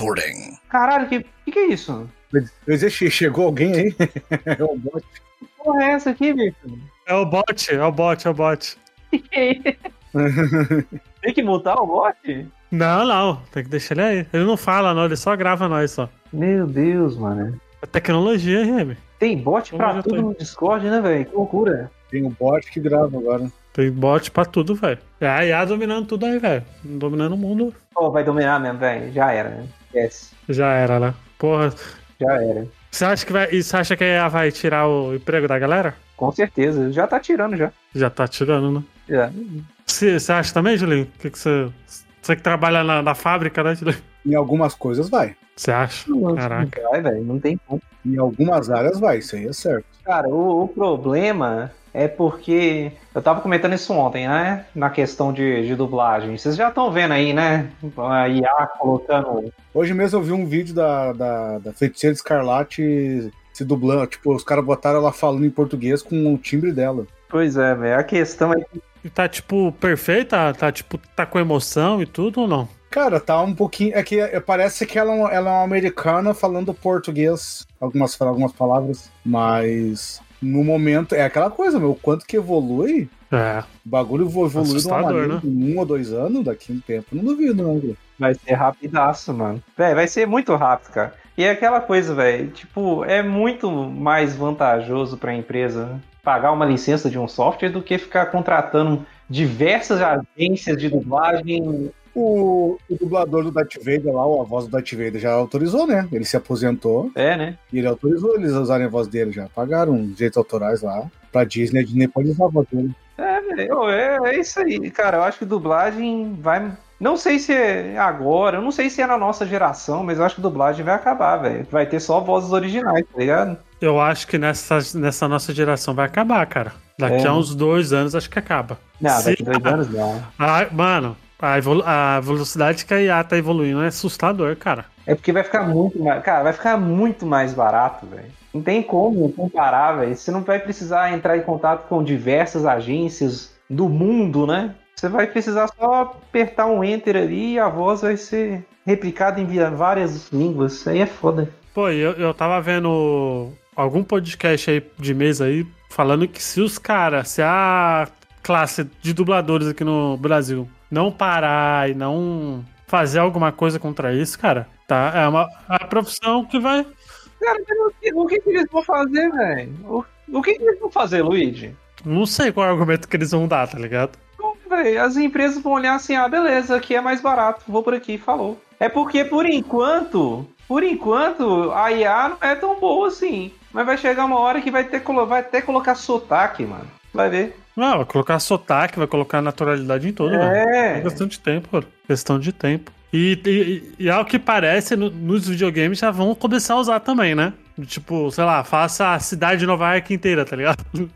Recording. Caralho, que, que que é isso? Eu chegou alguém aí? É o bot. Que porra é essa aqui, bicho? É o bot, é o bot, é o bot. Tem que mutar o bot? Não, não, tem que deixar ele aí. Ele não fala, não, ele só grava nós só. Meu Deus, mano. É tecnologia, Remy. Tem bot Como pra já tudo no Discord, né, velho? Que loucura. Tem um bot que grava agora. Tem bot pra tudo, velho. É a IA dominando tudo aí, velho. Dominando o mundo. Pô, vai dominar mesmo, velho. Já era, né? Esquece. Já era, né? Porra. Já era. Você acha que vai. Você acha que a IA vai tirar o emprego da galera? Com certeza. Já tá tirando, já. Já tá tirando, né? Já. Você você acha também, Julinho? O que que você. Você que trabalha na, na fábrica, né, Julinho? Em algumas coisas vai. Você acha? Caraca. Vai, velho. Não tem como. Em algumas áreas vai, isso aí é certo. Cara, o, o problema é porque eu tava comentando isso ontem, né? Na questão de, de dublagem. Vocês já estão vendo aí, né? A IA colocando. Hoje mesmo eu vi um vídeo da, da, da Feiticeira Escarlate se dublando. Tipo, os caras botaram ela falando em português com o timbre dela. Pois é, velho. A questão é. E tá, tipo, perfeita? Tá, tipo, tá com emoção e tudo ou não? Cara, tá um pouquinho. É que é, parece que ela, é uma- ela é uma americana falando português, algumas, algumas palavras, mas no momento é aquela coisa, meu. O quanto que evolui, É. o bagulho vo- evolui de uma maneira né? em um ou dois anos, daqui a um tempo. Não duvido, não, cara. Vai ser rapidaço, mano. Véi, vai ser muito rápido, cara. E é aquela coisa, velho. Tipo, é muito mais vantajoso pra empresa pagar uma licença de um software do que ficar contratando diversas agências de dublagem. O, o dublador do Darth Vader lá, ou a voz do Darth Vader já autorizou, né? Ele se aposentou É, né? e ele autorizou eles a usarem a voz dele já. Pagaram direitos autorais lá pra Disney, a Disney pode usar a voz dele. É, velho. É, é isso aí, cara. Eu acho que dublagem vai. Não sei se é agora, eu não sei se é na nossa geração, mas eu acho que dublagem vai acabar, velho. Vai ter só vozes originais, tá ligado? Eu acho que nessa, nessa nossa geração vai acabar, cara. Daqui É. a uns dois anos acho que acaba. Não, Se- daqui dois anos não. Ah, mano, a, evolu- a velocidade que a IA tá evoluindo é assustador, cara. É porque vai ficar muito mais. Cara, vai ficar muito mais barato, velho. Não tem como comparar, velho. Você não vai precisar entrar em contato com diversas agências do mundo, né? Você vai precisar só apertar um enter ali e a voz vai ser replicada em várias línguas. Isso aí é foda. Pô, eu, eu tava vendo algum podcast aí de mesa aí falando que se os caras, se a classe de dubladores aqui no Brasil não parar e não fazer alguma coisa contra isso, cara, tá? É uma é a profissão que vai. Cara, mas o que, que eles vão fazer, velho? O, o que, que eles vão fazer, Luigi? Não sei qual é o argumento que eles vão dar, tá ligado? Véi, as empresas vão olhar assim, ah, beleza, aqui é mais barato, vou por aqui, falou. É porque por enquanto, por enquanto, a IA não é tão boa assim. Mas vai chegar uma hora que vai ter vai até colocar sotaque, mano. Vai ver. Não, vai colocar sotaque, vai colocar naturalidade em tudo, velho. É É. questão de tempo, pô. Questão de tempo. E, e, e ao que parece, no- nos videogames já vão começar a usar também, né? Tipo, sei lá, faça a cidade de Nova York inteira, tá ligado?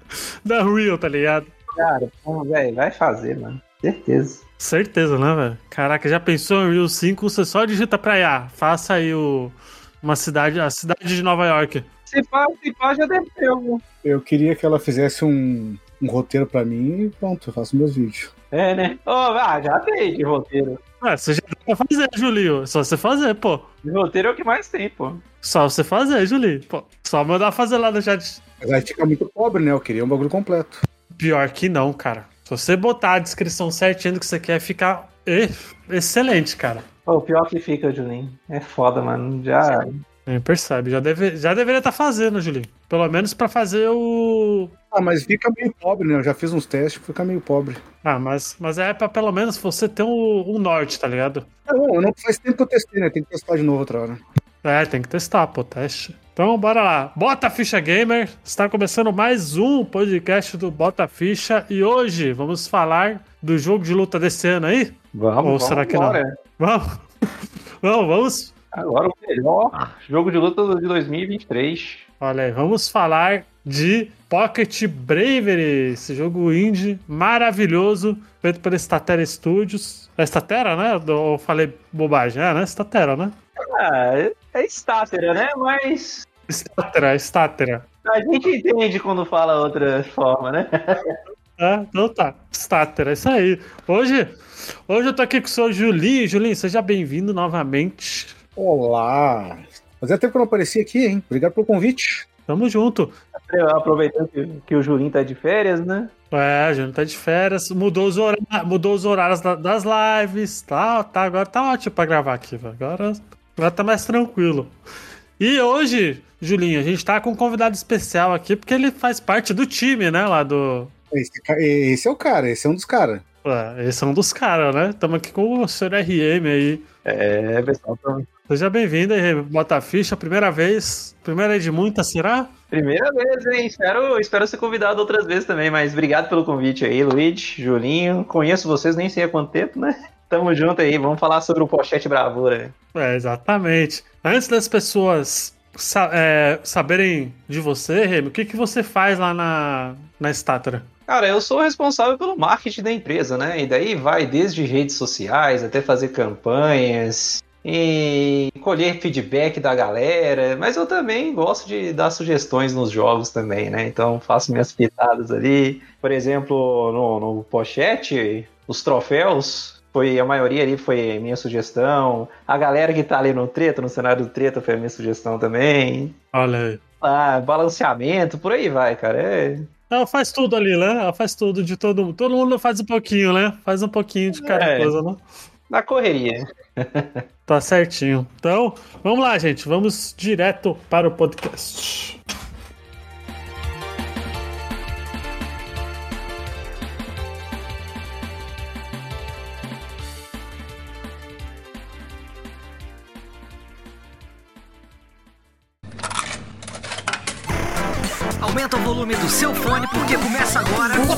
da Real, tá ligado? Cara, pô, velho, vai fazer, mano. Certeza. Certeza, né, velho? Caraca, já pensou em Real 5? Você só digita pra IA. Faça aí o, uma cidade, a cidade de Nova York. Se pá, se pá, já deve ter algum. Eu queria que ela fizesse um, um roteiro pra mim e pronto, eu faço meus vídeos. É, né? Ô, ah, já tem de roteiro. Ah, você já dá pra fazer, Julinho. É Só você fazer, pô. De roteiro é o que mais tem, pô. Só você fazer, Julinho. Pô, só mandar fazer lá no chat. Mas aí fica muito pobre, né? Eu queria um bagulho completo. Pior que não, cara. Se você botar a descrição certinha do que você quer, fica e- excelente, cara. O pior que fica, Julinho. É foda, mano. Já. Nem percebe. Já, deve, já deveria estar fazendo, Julinho. Pelo menos pra fazer o. Ah, mas fica meio pobre, né? Eu já fiz uns testes, fica meio pobre. Ah, mas, mas é pra pelo menos você ter um, um norte, tá ligado? Não, não faz tempo que eu testei, né? Tem que testar de novo outra hora. É, tem que testar, pô, teste. Então, bora lá. Bota a Ficha Gamer. Está começando mais um podcast do Bota a Ficha. E hoje vamos falar do jogo de luta desse ano aí? Vamos, Ou vamos será que não? Vamos? Vamos, vamos. Agora o melhor jogo de luta de 2023. Olha aí, vamos falar de Pocket Bravery, esse jogo indie maravilhoso, feito pela Statera Studios. É Statera, né? Ou falei bobagem? É, né? Statera, né? Ah, é- é Statera, né? Mas Statera, Statera. a gente entende quando fala outra forma, né? É, então tá. Statera, isso aí. Hoje, hoje eu tô aqui com o seu Julinho. Julinho, seja bem-vindo novamente. Olá! Fazia tempo que eu não apareci aqui, hein? Obrigado pelo convite. Tamo junto. Aproveitando que, que o Julinho tá de férias, né? É, o Julinho tá de férias, mudou os, horários, mudou os horários da- das lives, tá, tá, agora tá ótimo pra gravar aqui, velho. agora, agora tá mais tranquilo. E hoje, Julinho, a gente tá com um convidado especial aqui, porque ele faz parte do time, né, lá do... Esse, esse é o cara, esse é um dos caras. Ué, esse é um dos caras, né? Tamo aqui com o Sr. RM aí. É, pessoal. então, Seja bem-vindo aí, bota a ficha, primeira vez, primeira de muitas, será? Primeira vez, hein? Espero, espero ser convidado outras vezes também, mas obrigado pelo convite aí, Luiz, Julinho. Conheço vocês nem sei há quanto tempo, né? Tamo junto aí, vamos falar sobre o Pochete Bravura. É, exatamente. Antes das pessoas sa- é, saberem de você, Remy, o que, que você faz lá na, na Statra? Cara, eu sou responsável pelo marketing da empresa, né? E daí vai desde redes sociais até fazer campanhas e colher feedback da galera. Mas eu também gosto de dar sugestões nos jogos também, né? Então faço minhas pitadas ali. Por exemplo, no, no pochete, os troféus. Foi, a maioria ali foi minha sugestão. A galera que tá ali no treta, no cenário do treta, foi a minha sugestão também. Olha aí. Ah, balanceamento, por aí vai, cara. É, Ela faz tudo ali, né? Ela faz tudo de todo mundo. Todo mundo faz um pouquinho, né? Faz um pouquinho de cada É. coisa, né? na correria. Tá certinho. Então, vamos lá, gente. Vamos direto para o podcast. Aumenta o volume do seu fone porque começa agora. Bom,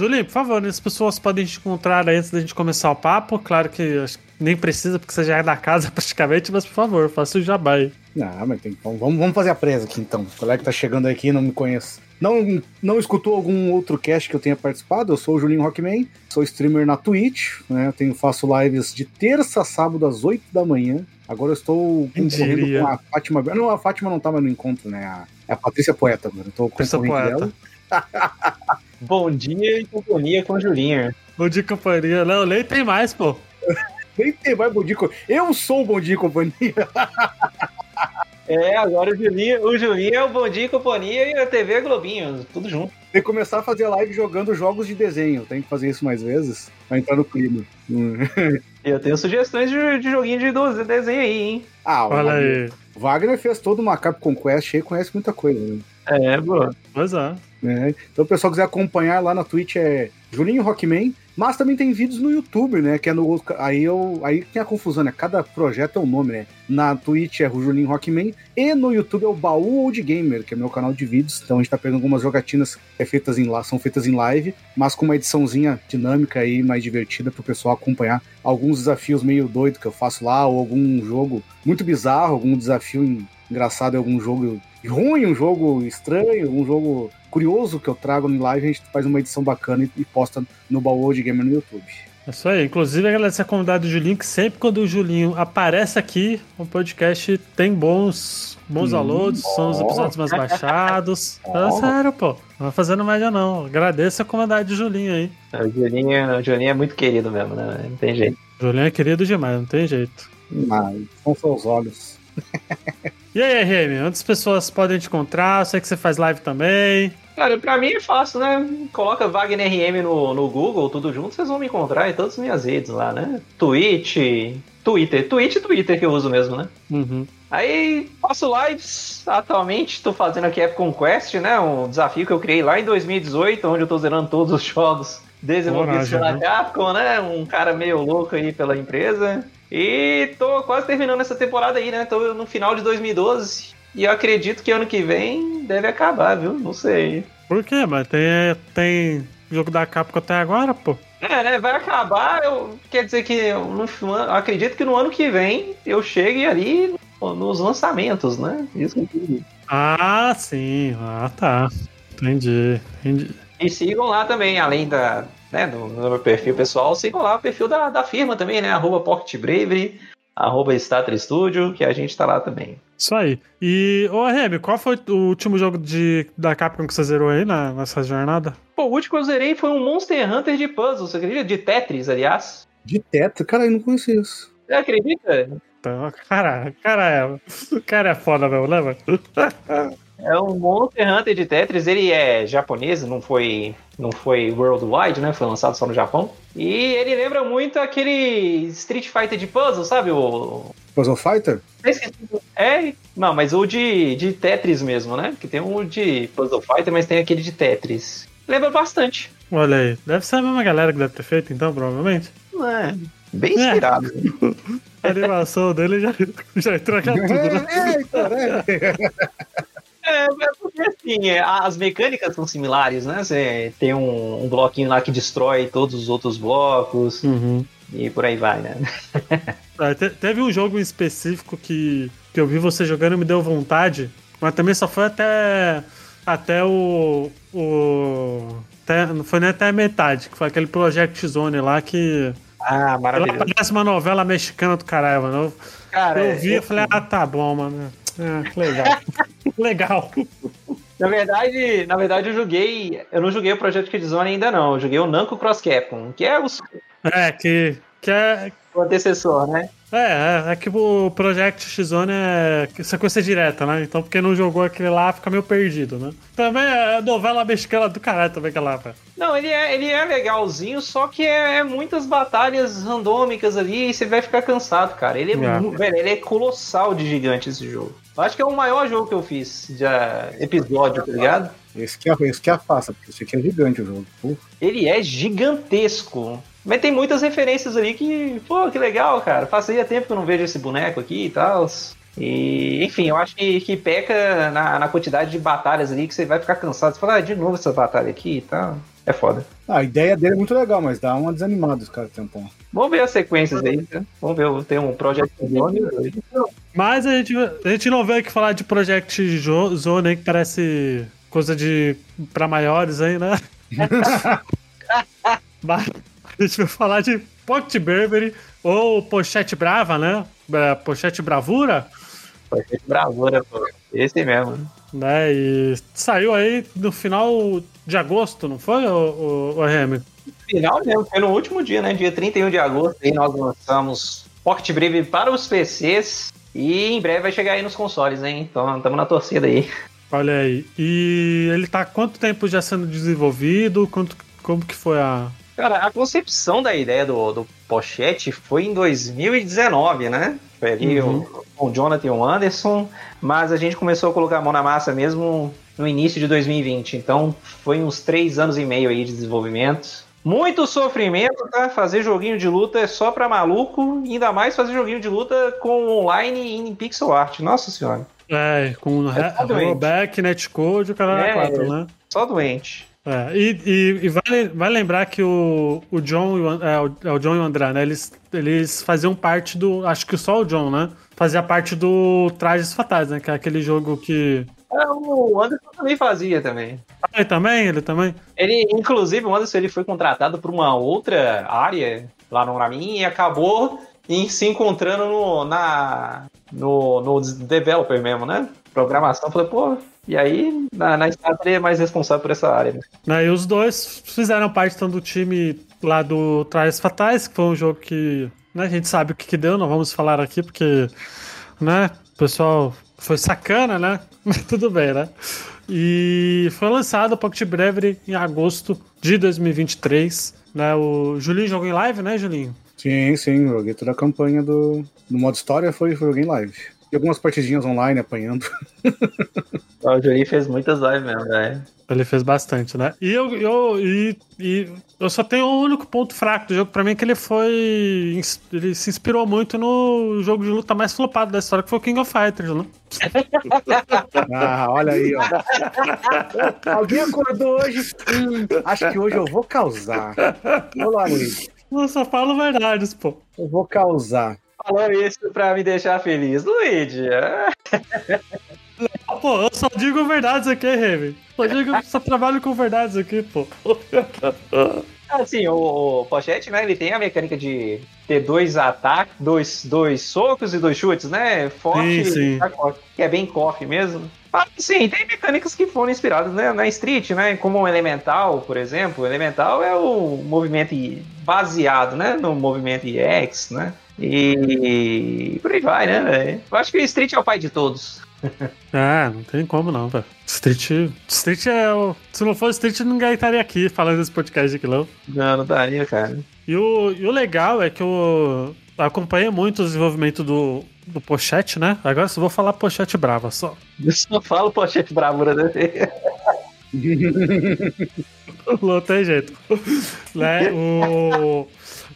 Julinho, por favor, as pessoas podem te encontrar antes da gente começar o papo. Claro que nem precisa, porque você já é da casa praticamente, mas por favor, faça o jabá aí. Ah, mas tem, vamos, vamos fazer a presa aqui então. O colega que tá chegando aqui e não me conhece. Não, não escutou algum outro cast que eu tenha participado? Eu sou o Julinho Rockman, sou streamer na Twitch, né? Eu tenho, faço lives de terça a sábado às 8 da manhã. Agora eu estou concorrendo com a Fátima. Não, a Fátima não tá mais no encontro, né? A, é a Patrícia Poeta agora. Eu tô Pensa concorrendo poeta. dela. Bom dia e companhia com o Julinho. Bom dia, companhia. Não, lei tem mais, pô. Nem tem mais Bom Dia e Eu sou o Bom Dia e Companhia. É, agora o Julinho, o Julinho é o Bom Dia e Companhia e a TV Globinho, tudo junto. Tem que começar a fazer live jogando jogos de desenho. Tem que fazer isso mais vezes pra entrar no clima. Eu tenho sugestões de, de joguinho de 12 desenho aí, hein? Ah, o Olha Wagner, aí. Wagner fez todo uma Capcom Quest aí, conhece muita coisa, né? É, boa. Pois é. É, Então, o pessoal quiser acompanhar lá na Twitch é Julinho Rockman, mas também tem vídeos no YouTube, né? Que é no aí eu aí tem a confusão, né? Cada projeto é um nome, né? Na Twitch é o Julinho Rockman e no YouTube é o Baú Old Gamer, que é meu canal de vídeos. Então a gente tá pegando algumas jogatinas que é feitas em são feitas em live, mas com uma ediçãozinha dinâmica aí mais divertida pro pessoal acompanhar alguns desafios meio doido que eu faço lá ou algum jogo muito bizarro, algum desafio en- engraçado, algum jogo ruim, um jogo estranho, um jogo curioso que eu trago em live, a gente faz uma edição bacana e, e posta no Baú de Gamer no YouTube. É isso aí. Inclusive, agradecer a comunidade do Julinho, que sempre quando o Julinho aparece aqui, o podcast tem bons, bons Hum, downloads, são os episódios mais baixados. É sério, pô. Não vai fazendo média, não. Agradeço a comunidade do Julinho aí. O Julinho, o Julinho é muito querido mesmo, né? Não tem jeito. Julinho é querido demais, não tem jeito. Mas são seus olhos. E aí, RM, onde as pessoas podem te encontrar? Eu sei que você faz live também. Cara, pra mim é fácil, né? Coloca Wagner RM no, no Google, tudo junto, vocês vão me encontrar em todas as minhas redes lá, né? Twitch, Twitter. Twitch e Twitter que eu uso mesmo, né? Uhum. Aí faço lives. Atualmente estou fazendo aqui Capcom Quest, né? Um desafio que eu criei lá em 2018, onde eu tô zerando todos os jogos desenvolvidos Coragem, pela né? Capcom, né? Um cara meio louco aí pela empresa. E tô quase terminando essa temporada aí, né? Tô no final de 2012. E eu acredito que ano que vem deve acabar, viu? Não sei. Por quê? Mas tem, tem jogo da Capcom até agora, pô. É, né? Vai acabar. Eu, quer dizer que eu, acredito que no ano que vem eu chegue ali no- nos lançamentos, né? Isso que eu entendi. Ah, sim. Ah, tá. Entendi. Entendi. E sigam lá também, além da, né, do, do meu perfil pessoal, sigam lá o perfil da, da firma também, né? Arroba Pocket Bravery, arroba Stater Studio, que a gente tá lá também. Isso aí. E, ô Remy, qual foi o último jogo de, da Capcom que você zerou aí na, nessa jornada? Pô, o último que eu zerei foi um Monster Hunter de puzzle, você acredita? De Tetris, aliás. De teto, cara, eu não conhecia isso. Você acredita? Então, cara, cara é, o cara é foda mesmo, né, velho? É um Monster Hunter de Tetris, ele é japonês, não foi, não foi worldwide, né? Foi lançado só no Japão. E ele lembra muito aquele Street Fighter de puzzle, sabe? O. Puzzle Fighter? É, não, mas o de, de Tetris mesmo, né? Que tem um de Puzzle Fighter, mas tem aquele de Tetris. Lembra bastante. Olha aí. Deve ser a mesma galera que deve ter feito, então, provavelmente. É, bem inspirado. A animação dele já, já entrega tudo, né? É, é. É, é porque assim, é, as mecânicas são similares, né? Você tem um, um bloquinho lá que destrói todos os outros blocos Uhum. e por aí vai, né? É, te- teve um jogo em específico que, que eu vi você jogando e me deu vontade, mas também só foi até, até o. o até- não foi nem até a metade, que foi aquele Project Zone lá que. Ah, maravilhoso. parece uma novela mexicana do caralho, mano. Eu, Cara, eu vi é- e falei, ah, tá bom, mano. Ah, que legal. legal. Na verdade, na verdade eu joguei, eu não joguei o Project Kid Zone ainda não, eu joguei o Namco Cross Capcom, que é o É, que, que é, o antecessor, né? É, é, é que o Project X-Zone é sequência direta, né? Então, porque não jogou aquele lá, fica meio perdido, né? Também é novela mexicana do caralho também aquela lá, velho. Não, ele é, ele é legalzinho, só que é, é muitas batalhas randômicas ali e você vai ficar cansado, cara. Ele é, É. velho, ele é colossal de gigante esse jogo. Eu acho que é o maior jogo que eu fiz de ah, episódio, tá ligado? Esse que é, esse que é a faça, porque esse aqui é gigante o jogo. Pô, Ele é gigantesco. Mas tem muitas referências ali que, pô, que legal, cara. Fazia tempo que eu não vejo esse boneco aqui e tal. E, enfim, eu acho que, que peca na, na quantidade de batalhas ali que você vai ficar cansado. Você fala, ah, de novo essa batalha aqui e tal. É foda. Ah, a ideia dele é muito legal, mas dá uma desanimada os caras tentam. Vamos ver as sequências aí, né? Vamos ver, tem um Project Zone. Mas a gente, a gente não veio aqui falar de Project Zone aí, que parece coisa de. pra maiores aí, né? Mas a gente vai falar de Pocket Burberry ou Pochete Brava, né? É, Pochete Bravura. Project Bravura, pô. Esse mesmo. Né? E saiu aí no final de agosto, não foi, o, o, o RM? Final mesmo, foi no último dia, né? Dia 31 de agosto, aí nós lançamos Pocket Brave para os PCs. E em breve vai chegar aí nos consoles, hein? Então estamos na torcida aí. Olha aí. E ele tá há quanto tempo já sendo desenvolvido? Quanto, como que foi a. Cara, a concepção da ideia do, do Pochete foi em 2019, né? Foi ali Uhum. o, com o Jonathan e o Anderson, mas a gente começou a colocar a mão na massa mesmo no início de 2020. Então foi uns três anos e meio aí de desenvolvimento. Muito sofrimento, tá? Fazer joguinho de luta é só pra maluco, ainda mais fazer joguinho de luta com online em pixel art. Nossa senhora, É, com É rollback, netcode, o cara É. 4, né? só doente. É, e, e, e vale, vale lembrar que o, o John e o, é, o, é o John e o André, né? Eles, eles faziam parte do. Acho que só o John, né? Fazia parte do Trajes Fatais, né? Que é aquele jogo que. É, O Anderson também fazia também. Ah, ele também? Ele também? Ele, inclusive, o Anderson ele foi contratado por uma outra área lá no Ramin e acabou em se encontrando no, na, no, no developer mesmo, né? Programação. Falei, pô, e aí na, na ele é mais responsável por essa área. Né? Né, e os dois fizeram parte então, do time lá do Trajes Fatais, que foi um jogo que né, a gente sabe o que, que deu, não vamos falar aqui porque né, o pessoal foi sacana, né? Mas tudo bem, né? E foi lançado o Pocket Bravery em agosto de 2023. Né? O Julinho jogou em live, né, Julinho? Sim, sim, joguei toda a campanha do. No modo história foi, foi joguei em live. E algumas partidinhas online apanhando. O Juninho fez muitas lives mesmo, velho. Ele fez bastante, né? E eu, eu, e, e eu só tenho um único ponto fraco do jogo pra mim, que ele foi. Ele se inspirou muito no jogo de luta mais flopado da história, que foi o King of Fighters, né? Ah, olha aí, ó. Alguém acordou hoje? Hum, acho que hoje eu vou causar. Olá, Luiz. Eu só falo verdades, pô. Eu vou causar. Falou isso pra me deixar feliz. Luigi, é. Pô, eu só digo verdades aqui, Remy. Só, digo, só trabalho com verdades aqui, pô. Assim, o, o Pochete, né, ele tem a mecânica de ter dois ataques, dois, dois socos e dois chutes, né? Forte, Sim, sim. que é bem coffee mesmo. Mas, sim, tem mecânicas que foram inspiradas né, na Street, né? Como o Elemental, por exemplo. O Elemental é o movimento baseado, né? No movimento X, né? E por aí vai, né? Eu acho que o Street é o pai de todos. Ah, não tem como não, velho. Street. Street é o. Se não fosse Street, ninguém estaria aqui falando desse podcast aqui, não. Não, não daria, cara. E o, e o legal é que eu acompanhei muito o desenvolvimento do, do Pochete, né? Agora só vou falar Pochete Brava só. Eu só falo Pochete Bravura dele. Não tem jeito. né? o...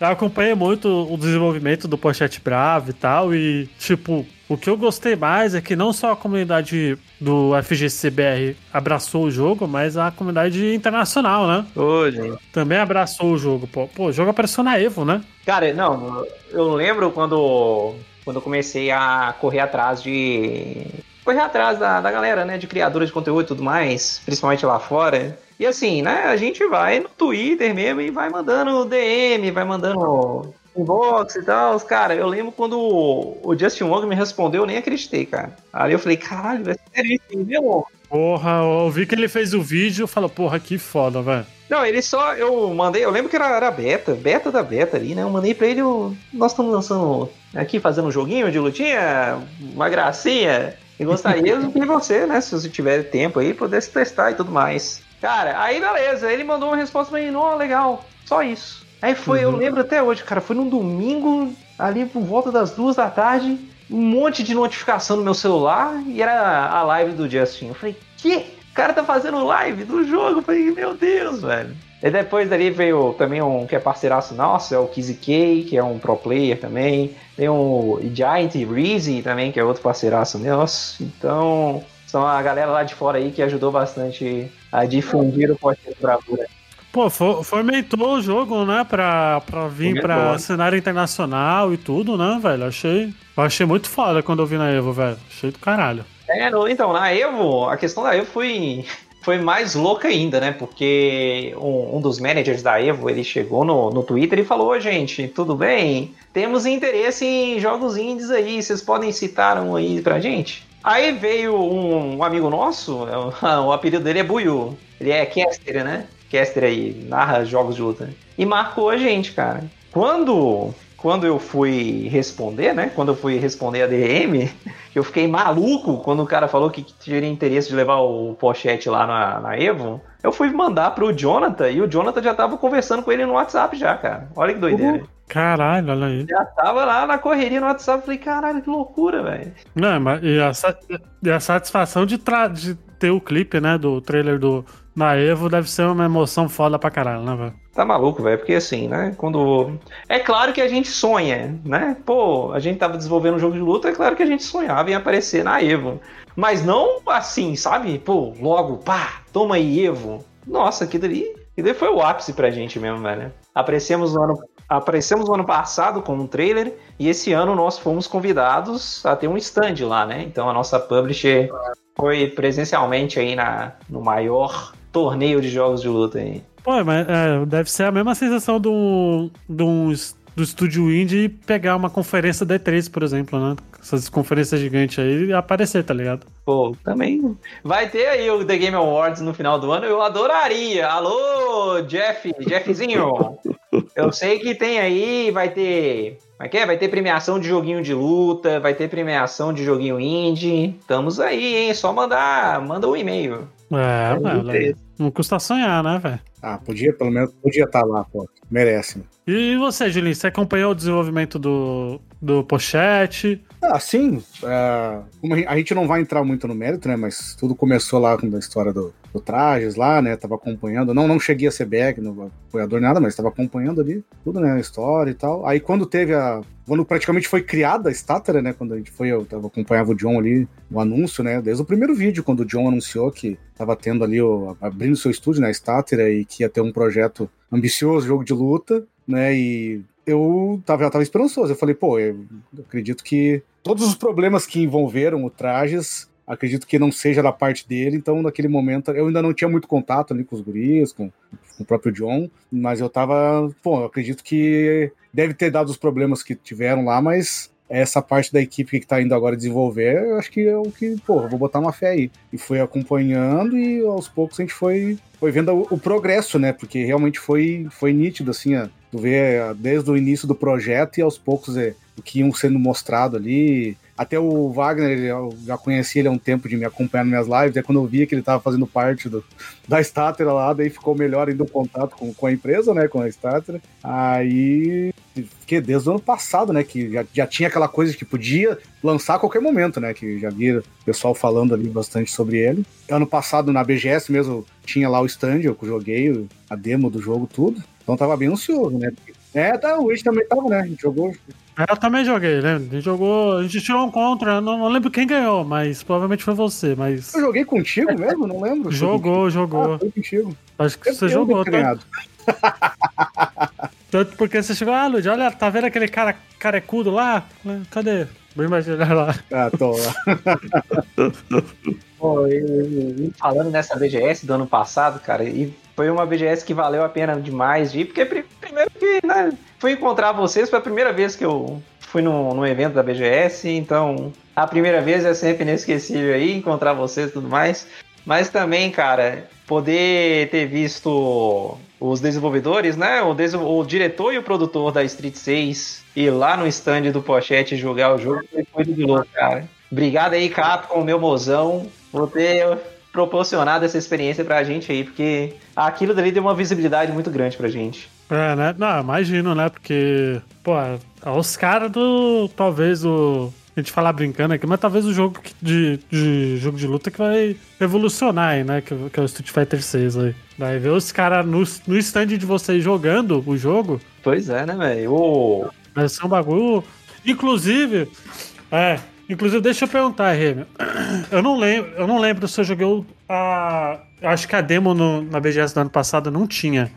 Eu acompanhei muito o desenvolvimento do Pochete Bravo e tal, e, tipo, o que eu gostei mais é que não só a comunidade do FGCBR abraçou o jogo, mas a comunidade internacional, né? Ô, gente. Também abraçou o jogo, pô. Pô, o jogo apareceu na Evo, né? Cara, não, eu lembro quando, quando eu comecei a correr atrás de. Correr atrás da, da galera, né? De criadores de conteúdo e tudo mais, principalmente lá fora. E assim, né? A gente vai no Twitter mesmo e vai mandando DM, vai mandando inbox e tal. Cara, eu lembro quando o Justin Wong me respondeu, eu nem acreditei, cara. Aí eu falei, caralho, é sério isso mesmo? Porra, eu vi que ele fez o vídeo e falou, porra, que foda, velho. Não, ele só. Eu mandei. Eu lembro que era, era beta, beta da beta ali, né? Eu mandei pra ele. Eu, nós estamos lançando aqui, fazendo um joguinho de lutinha, uma gracinha. E gostaria de você, né? Se você tiver tempo aí, pudesse testar e tudo mais. Cara, aí beleza. Ele mandou uma resposta pra mim: não, legal, só isso. Aí foi, eu lembro até hoje, cara. Foi num domingo, ali por volta das duas da tarde. Um monte de notificação no meu celular e era a live do Justin. Eu falei, que? O cara tá fazendo live do jogo. Eu falei, meu Deus, velho. E depois dali veio também um que é parceiraço nosso, é o Kizzy K, que é um pro player também. Tem o Giant Reezy também, que é outro parceiraço nosso. Então, são a galera lá de fora aí que ajudou bastante a difundir o Podcast Bravura. Pô, fo- fomentou o jogo, né? Pra, pra vir Fomentou. pra cenário internacional e tudo, né, velho? Achei, eu achei muito foda quando eu vi na Evo, velho. Achei do caralho. É, no- então, na Evo, a questão da Evo foi, foi mais louca ainda, né? Porque um, um dos managers da Evo, ele chegou no, no Twitter e falou, "Ô, gente, tudo bem? Temos interesse em jogos indies aí, vocês podem citar um aí pra gente? Aí veio um, um amigo nosso, o, o apelido dele é Buiu, ele é caster, né? Caster aí, narra jogos de luta. E marcou a gente, cara. Quando, quando eu fui responder, né? Quando eu fui responder a DM, eu fiquei maluco quando o cara falou que teria interesse de levar o pochete lá na, na Evo. Eu fui mandar pro Jonathan e o Jonathan já tava conversando com ele no WhatsApp já, cara. Olha que doideira. Caralho, olha aí. Já tava lá na correria no WhatsApp. Falei, caralho, que loucura, velho. Não, mas e a, e a satisfação de, tra- de ter o clipe, né, do trailer do na Evo deve ser uma emoção foda pra caralho, né, velho? Tá maluco, velho? Porque assim, né? Quando. É claro que a gente sonha, né? Pô, a gente tava desenvolvendo um jogo de luta, é claro que a gente sonhava em aparecer na Evo. Mas não assim, sabe? Pô, logo, pá, toma aí, Evo. Nossa, aquilo ali, aquilo ali foi o ápice pra gente mesmo, velho. Aparecemos no ano. Aparecemos no ano passado com um trailer e esse ano nós fomos convidados a ter um stand lá, né? Então a nossa publisher foi presencialmente aí na, no maior torneio de jogos de luta aí. Pô, mas é, deve ser a mesma sensação do, do, do estúdio indie pegar uma conferência da E3, por exemplo, né? Essas conferências gigantes aí e aparecer, tá ligado? Pô, também vai ter aí o The Game Awards no final do ano. Eu adoraria. Alô, Jeff, Jeffzinho. Eu sei que tem aí, vai ter. Como é que é? Vai ter premiação de joguinho de luta, vai ter premiação de joguinho indie. Estamos aí, hein? Só mandar, manda um e-mail. É, ver. Não custa sonhar, né, velho? Ah, podia, pelo menos, podia estar lá, pô. Merece. E você, Julinho, você acompanhou o desenvolvimento do, do Pochete? Ah, sim. é, a gen- a gente não vai entrar muito no mérito, né? Mas tudo começou lá com a história do, do Trajes lá, né? Tava acompanhando. Não, não cheguei a ser back, no apoiador, nada, mas tava acompanhando ali tudo, né? A história e tal. Aí quando teve a. Quando praticamente foi criada a Statera, né? Quando a gente foi, eu tava, acompanhava o John ali, o anúncio, né? Desde o primeiro vídeo, quando o John anunciou que tava tendo ali, o, abrindo seu estúdio na Statera e que ia ter um projeto ambicioso, jogo de luta, né? E eu tava, eu tava esperançoso. Eu falei, pô, eu acredito que todos os problemas que envolveram o Trajes, acredito que não seja da parte dele. Então, naquele momento, eu ainda não tinha muito contato ali com os guris, com, com o próprio John, mas eu tava, pô, eu acredito que deve ter dado os problemas que tiveram lá, mas essa parte da equipe que tá indo agora desenvolver, eu acho que é o que, eu vou botar uma fé aí. E foi acompanhando e aos poucos a gente foi, foi vendo o, o progresso, né? Porque realmente foi, foi nítido, assim, ó, tu vê ah, desde o início do projeto e aos poucos é, o que iam sendo mostrado ali. Até o Wagner, eu já conheci ele há um tempo de me acompanhar nas minhas lives, é quando eu via que ele estava fazendo parte do, da Statera lá, daí ficou melhor ainda o contato com, com a empresa, né, com a Statera. Aí, que desde o ano passado, né, que já, já tinha aquela coisa que podia lançar a qualquer momento, né, que já via o pessoal falando ali bastante sobre ele. Ano passado, na BGS mesmo, tinha lá o stand, eu joguei a demo do jogo, tudo. Então tava bem ansioso, né. É, tá, o Wish também tava, né, a gente jogou Eu também joguei, né? A gente jogou. A gente tirou um contra, eu não, não lembro quem ganhou, mas provavelmente foi você, mas. Eu joguei contigo mesmo? Não lembro. Jogou, Ah, jogou. foi contigo. Acho que você Eu jogou, devo ter tá? Tanto porque você chegou, ah, Lud, olha, tá vendo aquele cara carecudo lá? Cadê? Bem imaginar lá. Ah, tô lá. Pô, e- e- e falando nessa BGS do ano passado, cara, e foi uma BGS que valeu a pena demais de ir, porque pri- primeiro que né, fui encontrar vocês, foi a primeira vez que eu fui num, num evento da BGS, então a primeira vez é sempre inesquecível aí, encontrar vocês e tudo mais. Mas também, cara, poder ter visto os desenvolvedores, né? O, des- o diretor e o produtor da Street 6 ir lá no stand do Pochete jogar o jogo foi de louco, cara. Obrigado aí, Capcom, meu mozão, por ter proporcionado essa experiência pra gente aí, porque aquilo dali deu uma visibilidade muito grande pra gente. É, né? Não, imagino, né? Porque, pô, os caras do. Talvez o. A gente falar brincando aqui, mas talvez o jogo de, de jogo de luta que vai revolucionar aí, né? Que, que é o Street Fighter 6 aí. Daí ver os caras no, no stand de vocês jogando o jogo, Pois é, né, velho? Vai ser um bagulho. Inclusive, é. Inclusive, deixa eu perguntar, Remy. Eu não lembro, eu não lembro se eu joguei o- a. Acho que a demo no- na BGS do ano passado não tinha.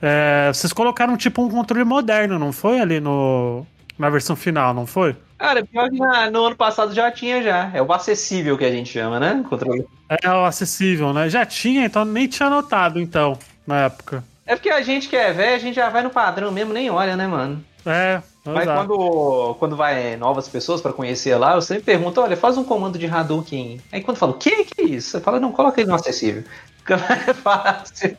É, vocês colocaram tipo um controle moderno, não foi? Ali no, na versão final, não foi? Cara, pior que no ano passado já tinha já. É o acessível que a gente chama, né? Controle. É o acessível, né? Já tinha, então nem tinha notado, então, na época. É porque a gente que é velho, a gente já vai no padrão mesmo, nem olha, né, mano? É, Mas exato. quando, quando vai novas pessoas pra conhecer lá, eu sempre pergunto, olha, faz um comando de Hadouken. Aí quando fala, o que que é isso? Você fala, não, coloca ele no acessível. Mais fácil.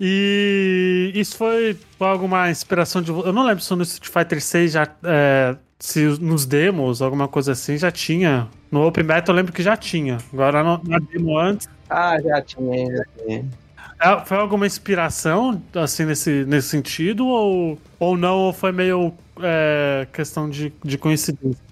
E isso foi alguma inspiração de. Eu não lembro se no Street Fighter 6 já. é, se nos demos, alguma coisa assim, já tinha. No Open Beta eu lembro que já tinha. Agora na demo antes. Ah, já tinha, já tinha. É, Foi alguma inspiração, assim, nesse, nesse sentido? Ou, ou não? Ou foi meio é, questão de, de coincidência?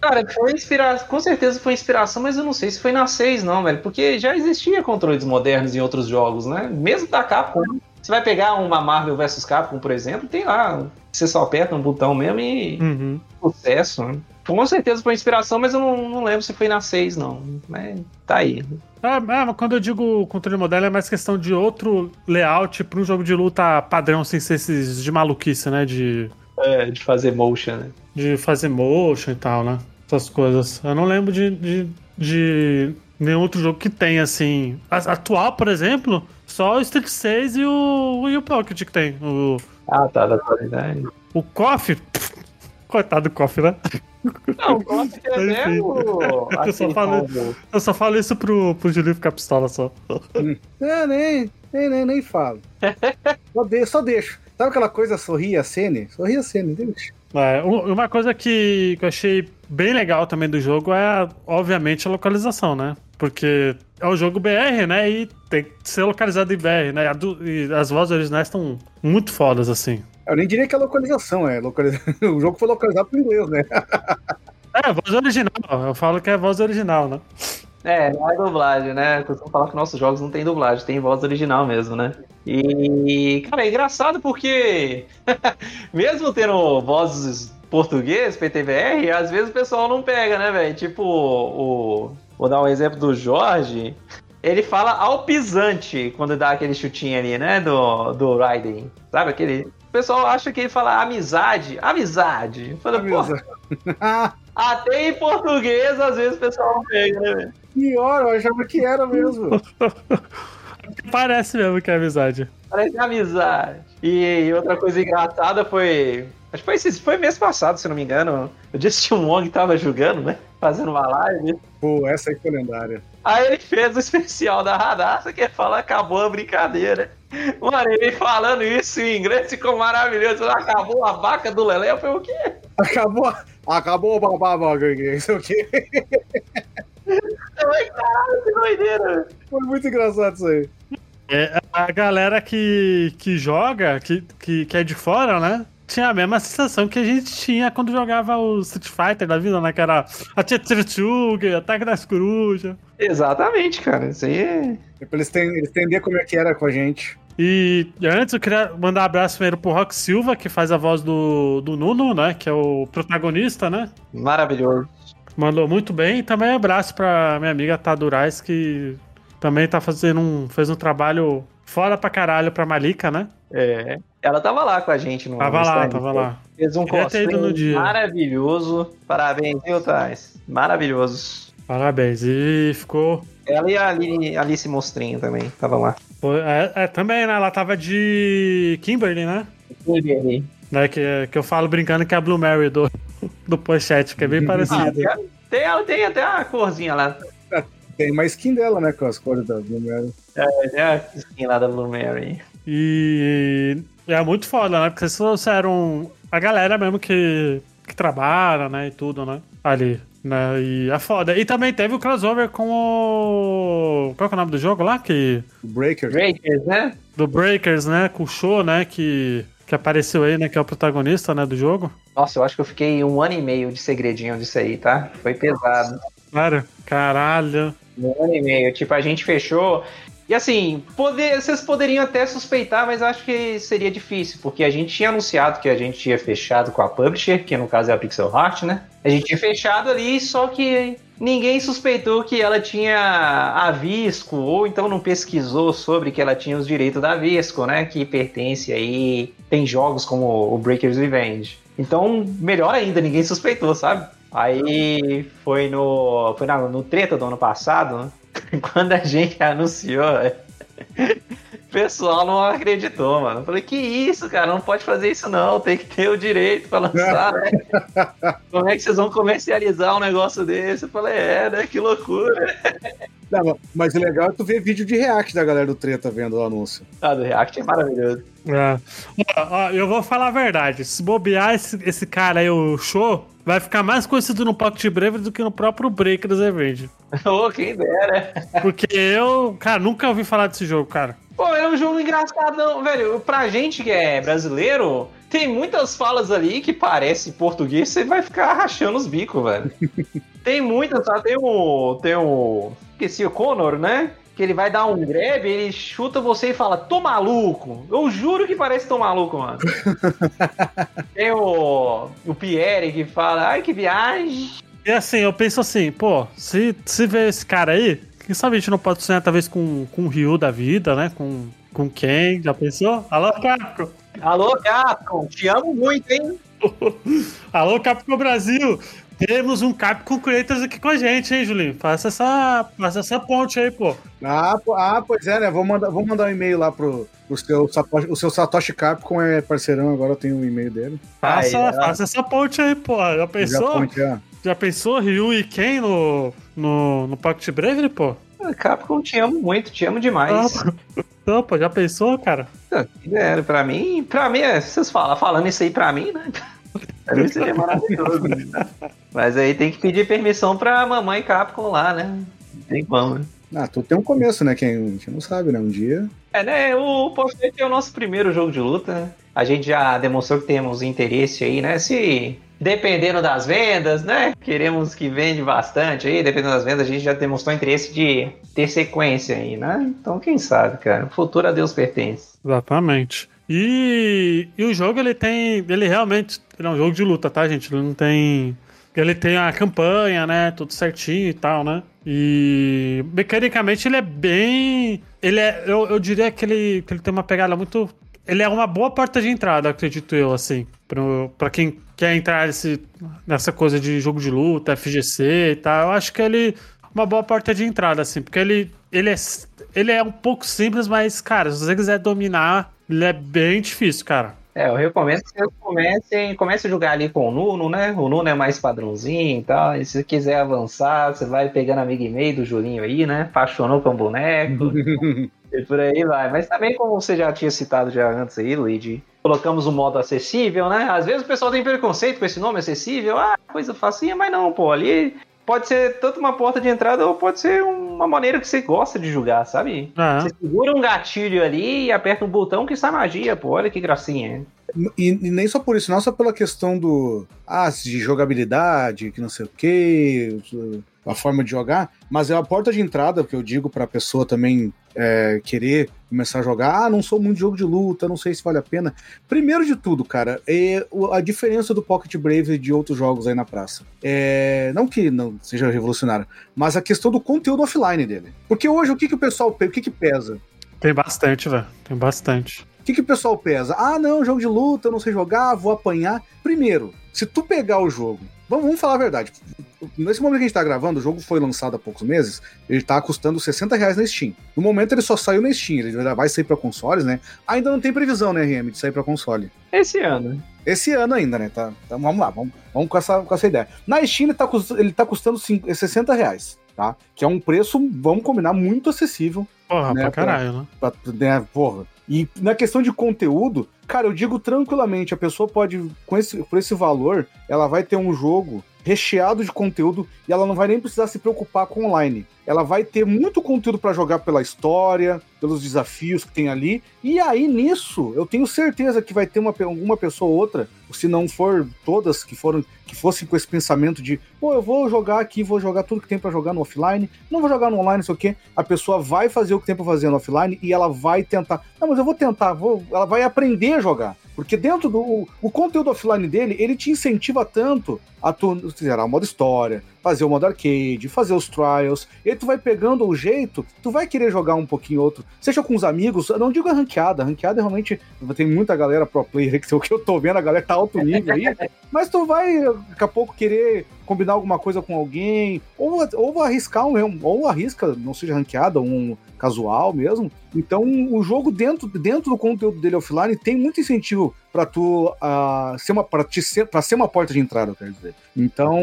Cara, foi inspiração, com certeza foi inspiração, mas eu não sei se foi na 6 não, velho, porque já existia controles modernos em outros jogos, né? Mesmo da Capcom. Você vai pegar uma Marvel vs Capcom, por exemplo, tem lá, você só aperta um botão mesmo e Uhum. sucesso. né? Com certeza foi inspiração, mas eu não, não lembro se foi na 6 não. Mas tá aí. Ah, é, mas quando eu digo controle moderno é mais questão de outro layout para um jogo de luta padrão, sem ser esses de maluquice, né? De, É, de fazer motion, né? de fazer motion e tal, né? Essas coisas. Eu não lembro de, de, de nenhum outro jogo que tenha, assim. Atual, por exemplo, só o Street 6 e o, e o Pocket que tem. O, Ah, tá, da qualidade. o KOF. Coitado do KOF, né? Não, o Coffee é mesmo. Eu só falo- Eu só falo isso pro, pro Julinho ficar pistola só. É, nem, nem, nem, nem falo. Só, de, só deixo. Sabe aquela coisa sorria a cena? Sorria a cena, deixa. É, uma coisa que, que eu achei bem legal também do jogo é, obviamente, a localização, né? Porque é um jogo BR, né? E tem que ser localizado em BR, né? E as vozes originais estão muito fodas, assim. Eu nem diria que é localização, é localiza... o jogo foi localizado pro inglês, né? É, voz original. Eu falo que é voz original, né? É, não é dublagem, né? Costumo falar que nossos jogos não tem dublagem, tem voz original mesmo, né? E, cara, é engraçado porque, mesmo tendo vozes português, PTBR, às vezes o pessoal não pega, né, velho? Tipo, o. Vou dar um exemplo do Jorge. Ele fala alpisante quando dá aquele chutinho ali, né? Do, do Raiden. Sabe aquele. O pessoal acha que ele fala amizade. Amizade. Falei, pô, até em português, às vezes o pessoal pega, né? Pior, eu achava que era mesmo. Parece mesmo que é amizade. Parece amizade. E outra coisa engraçada foi. Acho que foi, esse, foi mês passado, se não me engano. O Justin Wong tava jogando, né? Fazendo uma live. Pô, essa aí foi lendária. Aí ele fez o especial da Radassa que fala acabou a brincadeira. Mano, ele falando isso em inglês ficou maravilhoso. Acabou a vaca do Lelé. Eu falei, o quê? Acabou, acabou o babá, isso o quê? Caralho, que doideira. Foi muito engraçado isso aí. É, a galera que, que joga, que, que, que é de fora, né? Tinha a mesma sensação que a gente tinha quando jogava o Street Fighter da vida, né? Que era a Tetsuge, Ataque das Corujas. Exatamente, cara. Isso aí é. É pra eles, ten- eles entenderem como é que era com a gente. E antes eu queria mandar um abraço primeiro pro Rock Silva, que faz a voz do, do Nuno, né? Que é o protagonista, né? Maravilhoso. Mandou muito bem. E também abraço pra minha amiga Tadurais, que também tá fazendo um. fez um trabalho fora pra caralho pra Malika, né? É. Ela tava lá com a gente no Tava no lá, stand. tava lá. Fez um Queria cosplay ido no dia. maravilhoso. Parabéns, viu, Thais? Maravilhoso. Parabéns. E ficou. Ela e a Alice, Alice Mostrinho também estavam lá. foi- é, é, também, né? Ela tava de Kimberly, né? né que, que eu falo brincando que é a Blue Mary do, do pochete, que é bem Ah, parecido. tem, tem até a corzinha lá. Tem uma skin dela, né? Com as cores da Blue É a skin lá da Blue Mary. E é muito foda, né? Porque vocês trouxeram a galera mesmo que, que trabalha, né? E tudo, né? Ali. Né? E é foda. E também teve o crossover com o. Qual que é o nome do jogo lá? Que... Breaker. Breakers, né? Do Breakers, né? Com o Show, né? Que, que apareceu aí, né? Que é o protagonista, né? Do jogo. Nossa, eu acho que eu fiquei um ano e meio de segredinho disso aí, tá? Foi pesado. Claro. Caralho. Um ano e meio. Tipo, a gente fechou. E assim, poder, vocês poderiam até suspeitar, mas acho que seria difícil, porque a gente tinha anunciado que a gente tinha fechado com a publisher, que no caso é a Pixel Heart, né? A gente tinha fechado ali, só que ninguém suspeitou que ela tinha a Visco, ou então não pesquisou sobre que ela tinha os direitos da Visco, né? Que pertence aí. Tem jogos como o Breaker's Revenge. Então, melhor ainda, ninguém suspeitou, sabe? Aí foi no. Foi na- no treta do ano passado, né? Quando a gente anunciou, o pessoal não acreditou, mano. Eu falei, que isso, cara, não pode fazer isso não, tem que ter o direito pra lançar, né? Como é que vocês vão comercializar um negócio desse? Eu falei, é, né? Que loucura. Não, mas o legal é tu ver vídeo de react da galera do Treta vendo o anúncio. Ah, do React é maravilhoso. É. Ó, ó, eu vou falar a verdade. Se bobear esse, esse cara aí, o show, vai ficar mais conhecido no Pocket Brave do que no próprio Breakers Revenge. Ô, quem dera. Porque eu, cara, nunca ouvi falar desse jogo, cara. Pô, é um jogo engraçadão, velho. Pra gente que é brasileiro, tem muitas falas ali que parece português, você vai ficar rachando os bicos, velho. tem muitas, tá? Tem o. Tem o. Esqueci o Connor, né? Que ele vai dar um grab, ele chuta você e fala, tô maluco. Eu juro que parece tô maluco, mano. tem o. O Pierre que fala, ai que viagem. E assim, eu penso assim, pô, se, se ver esse cara aí, quem sabe a gente não pode sonhar talvez com, com o Ryu da vida, né? Com, com quem? Já pensou? Alô, Capcom! Alô, Capcom, te amo muito, hein? Alô, Capcom Brasil! Temos um Capcom Creators aqui com a gente, hein, Julinho? Faça essa, faça essa ponte aí, pô. Ah, ah, pois é, né? Vou mandar, vou mandar um e-mail lá pro, pro seu Satoshi. O seu Satoshi Capcom é parceirão, agora eu tenho o e-mail dele. Faça, Aí, faça essa ponte aí, pô. Já Já pensou? ponte, é. Já pensou Ryu e Ken no, no, no Pocket Bravery, pô? Capcom, te amo muito, te amo demais. Não, pô, já pensou, cara? É, pra mim, pra mim, é, vocês falam, falando isso aí pra mim, né? Seria maravilhoso. Mas aí tem que pedir permissão pra mamãe Capcom lá, né? Não tem como, né? Ah, tudo tem um começo, né? Quem a gente não sabe, né? Um dia. É, né? O Pocket é o nosso primeiro jogo de luta, né? a gente já demonstrou que temos interesse aí, né? Se dependendo das vendas, né? Queremos que vende bastante aí, dependendo das vendas, a gente já demonstrou interesse de ter sequência aí, né? Então, quem sabe, cara? O futuro a Deus pertence. Exatamente. E, e o jogo, ele tem. Ele realmente. Ele é um jogo de luta, tá, gente? Ele não tem. Ele tem a campanha, né? Tudo certinho e tal, né? E mecanicamente ele é bem. Ele é. Eu, eu diria que ele, que ele tem uma pegada muito. Ele é uma boa porta de entrada, acredito eu, assim. Pra, pra quem quer entrar nesse, nessa coisa de jogo de luta, FGC e tal. Eu acho que ele. Uma boa porta de entrada, assim. Porque ele, ele, é, ele é um pouco simples, mas, cara, se você quiser dominar, ele é bem difícil, cara. É, eu recomendo que vocês comecem, comece a jogar ali com o Nuno, né? O Nuno é mais padrãozinho e tal. E se quiser avançar, você vai pegando amigo e meio do Julinho aí, né? Apaixonou com um boneco. e por aí vai. Mas também, como você já tinha citado já antes aí, Luigi, colocamos o modo acessível, né? Às vezes o pessoal tem preconceito com esse nome acessível. Ah, coisa facinha, mas não, pô. Ali pode ser tanto uma porta de entrada ou pode ser uma maneira que você gosta de jogar, sabe? Ah. Você segura um gatilho ali e aperta um botão que sai magia, pô. Olha que gracinha. E, e nem só por isso, não só pela questão do. Ah, de jogabilidade, que não sei o quê, a forma de jogar, mas é a porta de entrada que eu digo pra pessoa também é, querer começar a jogar. Ah, não sou muito de jogo de luta, não sei se vale a pena. Primeiro de tudo, cara, é a diferença do Pocket Brave e de outros jogos aí na praça. É, não que não seja revolucionário, mas a questão do conteúdo offline dele. Porque hoje o que, que o pessoal o que, que pesa? Tem bastante, velho. Tem bastante. O que, que o pessoal pesa? Ah, não, jogo de luta, eu não sei jogar, vou apanhar. Primeiro, se tu pegar o jogo, vamos, vamos falar a verdade. Nesse momento que a gente tá gravando, o jogo foi lançado há poucos meses, ele tá custando 60 reais na Steam. No momento ele só saiu na Steam, ele já vai sair pra consoles, né? Ainda não tem previsão, né, RM, de sair pra console. Esse ano. Esse ano ainda, né? Tá, tá- vamos lá, vamos, vamos com, essa, com essa ideia. Na Steam ele tá, ele tá custando cinco- 60 reais, tá? Que é um preço, vamos combinar, muito acessível Porra, Né, pra pra- caralho, né? Pra, né, porra. E na questão de conteúdo, cara, eu digo tranquilamente, a pessoa pode, com esse, por esse valor, ela vai ter um jogo recheado de conteúdo e ela não vai nem precisar se preocupar com online. Ela vai ter muito conteúdo pra jogar pela história, pelos desafios que tem ali. E aí nisso, eu tenho certeza que vai ter uma, alguma pessoa ou outra, se não for todas que foram que fossem com esse pensamento de, pô, eu vou jogar aqui, vou jogar tudo que tem pra jogar no offline, não vou jogar no online, não sei o quê. A pessoa vai fazer o que tem pra fazer no offline e ela vai tentar. Não, mas eu vou tentar, vou, ela vai aprender a jogar. Porque dentro do o, conteúdo offline dele, ele te incentiva tanto a tu zerar o modo história, fazer o modo arcade, fazer os trials. E aí tu vai pegando o jeito, tu vai querer jogar um pouquinho outro. Seja com os amigos, não digo a ranqueada. A ranqueada realmente tem muita galera pro player que o que eu tô vendo, a galera tá alto nível aí. Mas tu vai daqui a pouco querer combinar alguma coisa com alguém, ou, ou arriscar um, ou arrisca, não seja ranqueada, um casual mesmo. Então, o jogo dentro, dentro do conteúdo dele offline tem muito incentivo para tu uh, ser uma para ser, pra ser uma porta de entrada, eu quero dizer. Então,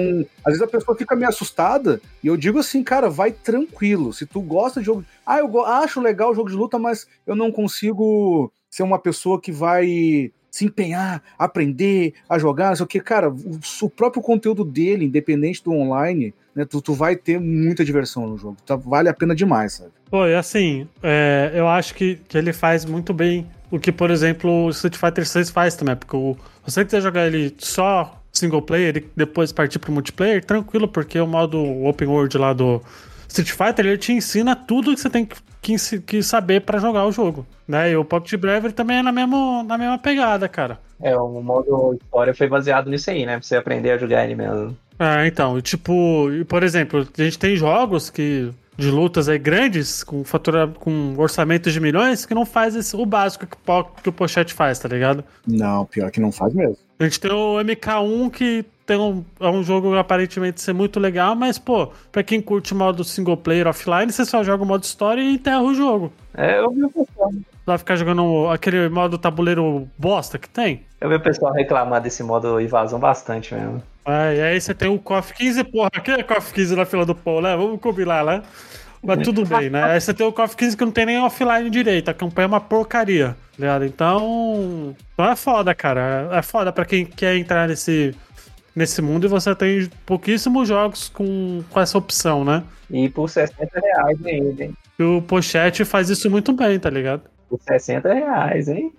às vezes a pessoa fica meio assustada e eu digo assim, cara, vai tranquilo. Se tu gosta de jogo, ah, eu acho legal o jogo de luta, mas eu não consigo ser uma pessoa que vai se empenhar, aprender a jogar, o que, cara, o, o próprio conteúdo dele, independente do online, né, tu, tu vai ter muita diversão no jogo, tá, vale a pena demais, sabe? Pô, e assim, é, eu acho que, que ele faz muito bem o que, por exemplo, o Street Fighter 6 faz também, porque o, você quiser jogar ele só single player e depois partir pro multiplayer, tranquilo, porque o modo open world lá do Street Fighter, ele te ensina tudo que você tem que, que, que saber pra jogar o jogo, né? E o Pocket Brave ele também é na mesma, na mesma pegada, cara. É, o modo história foi baseado nisso aí, né? Pra você aprender a jogar ele mesmo. Ah, então, e tipo, por exemplo, a gente tem jogos que de lutas aí grandes, com fatura, com orçamentos de milhões, que não faz esse- o básico que, o que o Pochette faz, tá ligado? Não, pior que não faz mesmo. A gente tem o MK1 que tem um, é um jogo aparentemente ser muito legal, mas, pô, pra quem curte o modo single player offline, você só joga o modo história e enterra o jogo. É, eu vi o pessoal, Vai ficar jogando aquele modo tabuleiro bosta que tem. eu vi o pessoal reclamar desse modo invasão bastante mesmo. É, e aí você tem o KOF 15, porra, quem é KOF 15 na fila do pão, né? Vamos combinar, né? Mas tudo bem, né? Aí você tem o KOF 15 que não tem nem offline direito, a campanha é uma porcaria, tá ligado? Então, então é foda, cara. É foda pra quem quer entrar nesse, nesse mundo e você tem pouquíssimos jogos com, com essa opção, né? E por 60 reais ainda, hein? E o Pochette faz isso muito bem, tá ligado? por 60 reais, hein?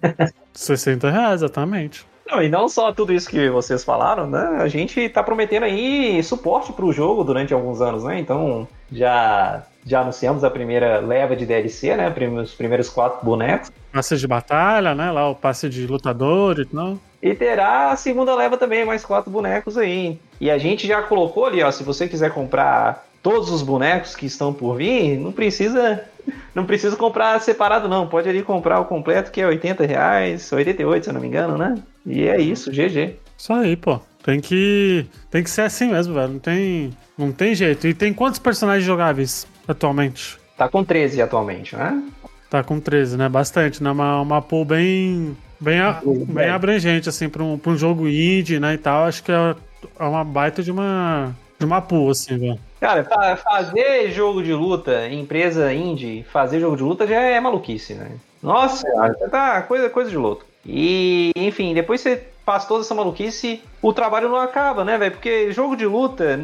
60 reais, exatamente. Não, e não só tudo isso que vocês falaram, né? A gente tá prometendo aí suporte pro jogo durante alguns anos, né? Então, já, já anunciamos a primeira leva de DLC, né? Os primeiros quatro bonecos. Passe de batalha, né? Lá o passe de lutador e tal. E terá a segunda leva também, mais quatro bonecos aí. E a gente já colocou ali, ó, se você quiser comprar todos os bonecos que estão por vir, não precisa não precisa comprar separado não, pode ali comprar o completo que é 80 reais, 88 se eu não me engano, né? E é isso, GG. Isso aí, pô. Tem que tem que ser assim mesmo, velho. Não tem não tem jeito. E tem quantos personagens jogáveis atualmente? Tá com 13 atualmente, né? Tá com 13, né? Bastante, né? Uma, uma pool bem bem, bem abrangente assim para um, pra um jogo indie, né, e tal. Acho que é, é uma baita de uma de uma pool assim, velho. Cara, fazer jogo de luta, empresa indie, fazer jogo de luta já é maluquice, né? Nossa, tá coisa, coisa de louco. E, enfim, depois você faz toda essa maluquice, o trabalho não acaba, né, velho? Porque jogo de luta,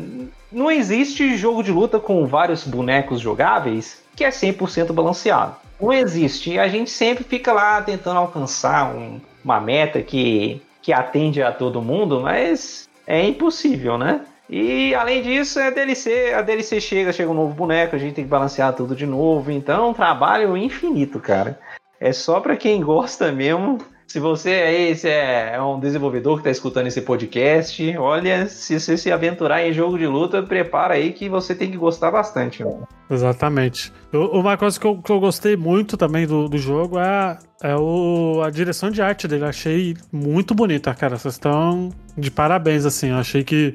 não existe jogo de luta com vários bonecos jogáveis que é 100% balanceado. Não existe. A gente sempre fica lá tentando alcançar um, uma meta que, que atende a todo mundo, mas é impossível, né? E além disso, é DLC, a DLC chega, chega um novo boneco, a gente tem que balancear tudo de novo. Então, trabalho infinito, cara. É só para quem gosta mesmo. Se você aí é, é um desenvolvedor que está escutando esse podcast, olha, se você se aventurar em jogo de luta, prepara aí que você tem que gostar bastante. Mano. Exatamente. Uma coisa que eu, que eu gostei muito também do, do jogo é, é o, a direção de arte dele. achei muito bonita, cara. Vocês estão de parabéns, assim. Eu achei que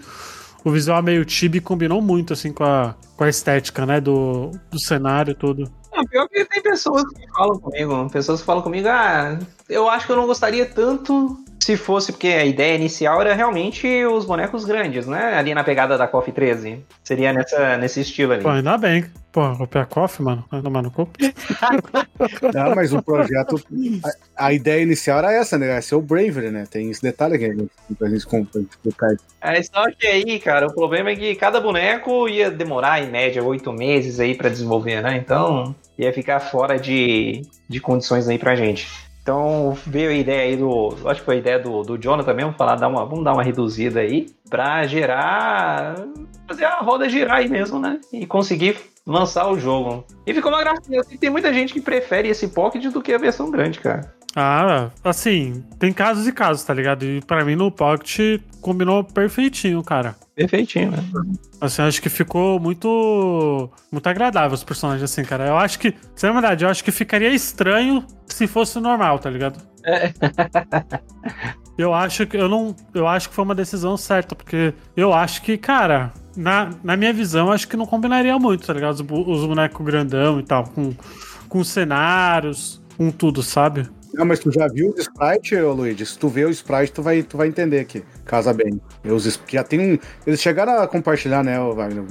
o visual meio chibi combinou muito, assim, com a, com a estética, né, do, do cenário e tudo. Não, pior que tem pessoas que falam comigo, pessoas que falam comigo, ah, eu acho que eu não gostaria tanto se fosse, porque a ideia inicial era realmente os bonecos grandes, né? Ali na pegada da KOF 13. Seria nessa, nesse estilo ali. Pô, ainda bem. Pô, copiar KOF, mano. Vai tomar no cu. Não, mas o projeto. A, a, ideia inicial era essa, né? É ser o Bravery, né? Tem esse detalhe aqui né? pra gente explicar. É só que aí, cara, o problema é que cada boneco ia demorar em média oito meses aí para desenvolver, né? Então ia ficar fora de, de condições aí pra gente. Então veio a ideia aí do. Acho que foi a ideia do, do Jonathan mesmo, falar, dar uma, vamos dar uma reduzida aí pra gerar. fazer a roda girar aí mesmo, né? E conseguir lançar o jogo. E ficou uma gracinha. Assim, tem muita gente que prefere esse Pocket do que a versão grande, cara. Ah, assim, tem casos e casos, tá ligado? E pra mim no Pocket combinou perfeitinho, cara. Perfeitinho, né? Assim, acho que ficou muito muito agradável os personagens, assim, cara. Eu acho que, sem verdade, eu acho que ficaria estranho se fosse normal, tá ligado? É. eu acho que eu não, eu acho que foi uma decisão certa, porque eu acho que, cara, na, na minha visão, acho que não combinaria muito, tá ligado? Os, os bonecos grandão e tal, com, com cenários, com tudo, sabe? Não, mas tu já viu o sprite, Luigi? Se tu vê o sprite, tu vai, tu vai entender que casa bem. Os, já tem um, Eles chegaram a compartilhar, né, Wagner?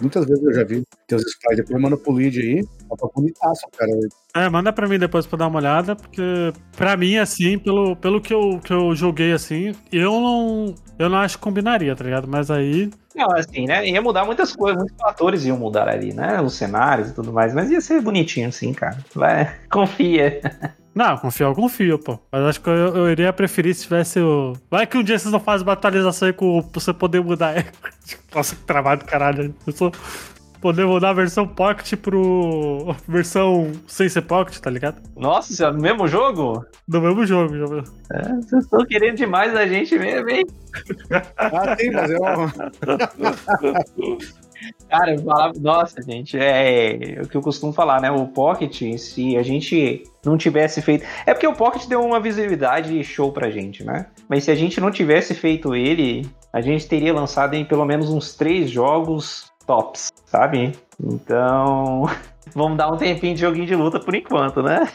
Muitas vezes eu já vi teus sprites. Depois manda pro Luigi aí. Tá bonitaço, cara. É, manda pra mim depois pra dar uma olhada, porque pra mim, assim, pelo, pelo que, eu, que eu joguei, assim, eu não. Eu não acho que combinaria, tá ligado? Mas aí. Não, assim, né? Ia mudar muitas coisas, muitos fatores iam mudar ali, né? Os cenários e tudo mais, mas ia ser bonitinho, assim, cara. Vai, confia. Não, confio, eu confio, pô. Mas acho que eu, eu, iria preferir se tivesse o. Vai que um dia vocês não fazem batalhização aí com você poder mudar. Nossa, que trabalho do caralho. Eu sou. Poder mudar a versão Pocket pro. versão sem ser Pocket, tá ligado? Nossa, é no mesmo jogo? No mesmo jogo, já É, vocês estão querendo demais da gente mesmo, hein? ah, tem, mas eu. Cara, eu falava, nossa, gente, é, é, o que eu costumo falar, né? O Pocket, se a gente não tivesse feito. É porque o Pocket deu uma visibilidade show pra gente, né? Mas se a gente não tivesse feito ele, a gente teria lançado em pelo menos uns três jogos tops, sabe? Então. Vamos dar um tempinho de joguinho de luta por enquanto, né?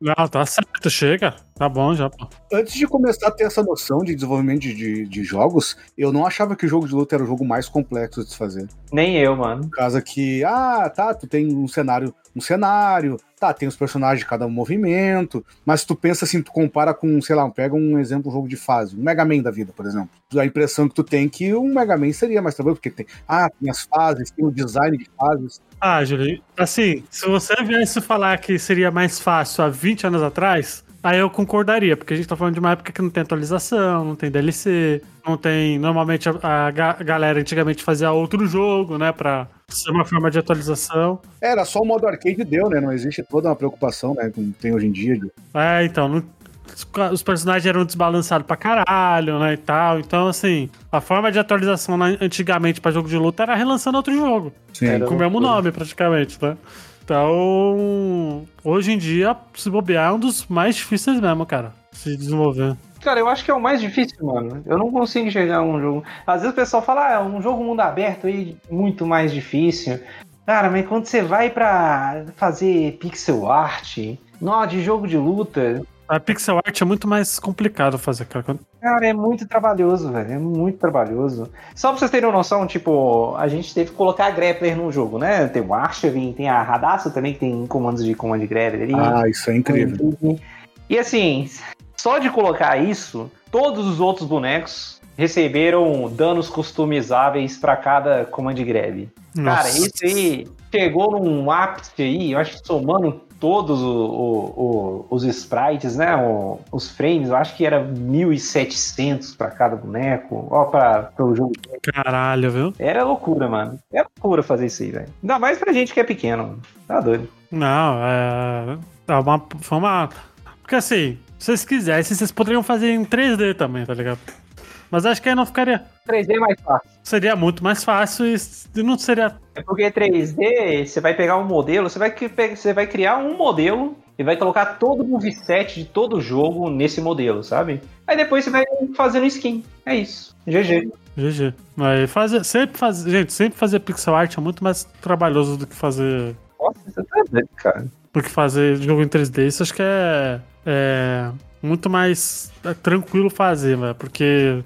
Não, tá certo, chega. Tá bom já, pô. Antes de começar a ter essa noção de desenvolvimento de, de, de, jogos, eu não achava que o jogo de luta era o jogo mais complexo de se fazer. Nem eu, mano. Por causa que, ah, tá, tu tem um cenário um cenário, tá, tem os personagens de cada movimento, mas se tu pensa assim, tu compara com, sei lá, pega um exemplo, um jogo de fase, um Mega Man da vida, por exemplo. A impressão que tu tem que um Mega Man seria mais tranquilo, porque tem, ah, tem as fases, tem o design de fases. Ah, Júlio, assim, se você viesse falar que seria mais fácil há 20 anos atrás, Aí eu concordaria, porque a gente tá falando de uma época que não tem atualização, não tem DLC, não tem. Normalmente a, a galera antigamente fazia outro jogo, né? Pra ser uma forma de atualização. Era só o modo arcade deu, né? Não existe toda uma preocupação, né? Como tem hoje em dia. É, então, não, os personagens eram desbalançados pra caralho, né, e tal. Então, assim, a forma de atualização antigamente pra jogo de luta era relançando outro jogo. Sim. Com o mesmo nome, praticamente, né? Então, hoje em dia, se bobear, é um dos mais difíceis mesmo, cara, se desenvolver. Cara, eu acho que é o mais difícil, mano. Eu não consigo enxergar um jogo. Às vezes o pessoal fala, ah, é um jogo mundo aberto aí, muito mais difícil. Cara, mas quando você vai pra fazer pixel art, nó de jogo de luta, a pixel art é muito mais complicado fazer, cara. Cara, é muito trabalhoso, velho. É muito trabalhoso. Só pra vocês terem uma noção, tipo, a gente teve que colocar a grappler no jogo, né? Tem o Archerin, tem a Radassa também, que tem comandos de comando de grappler ali. Ah, isso é incrível. E assim, só de colocar isso, todos os outros bonecos receberam danos customizáveis para cada comando de grab. Cara, isso aí chegou num ápice aí, eu acho que somando todos o, o, o, os sprites, né? os frames, eu acho que era 1.700 para cada boneco. Ó, para o jogo. Caralho, viu? Era loucura, mano. É loucura fazer isso aí, velho. Ainda mais pra gente que é pequeno. Tá doido. Não, é. é uma, foi uma. Porque assim, se vocês quisessem, vocês poderiam fazer em 3D também, tá ligado? Mas acho que aí não ficaria. 3D é mais fácil. Seria muito mais fácil e não seria. É porque 3D, você vai pegar um modelo, você vai, você vai criar um modelo e vai colocar todo o moveset de todo o jogo nesse modelo, sabe? Aí depois você vai fazendo skin. É isso. GG. GG. Mas fazer, sempre fazer. Gente, sempre fazer pixel art é muito mais trabalhoso do que fazer. Nossa, você tá doido, cara. Do que fazer jogo em 3D. Isso acho que é. É muito mais é, tranquilo fazer, velho. Porque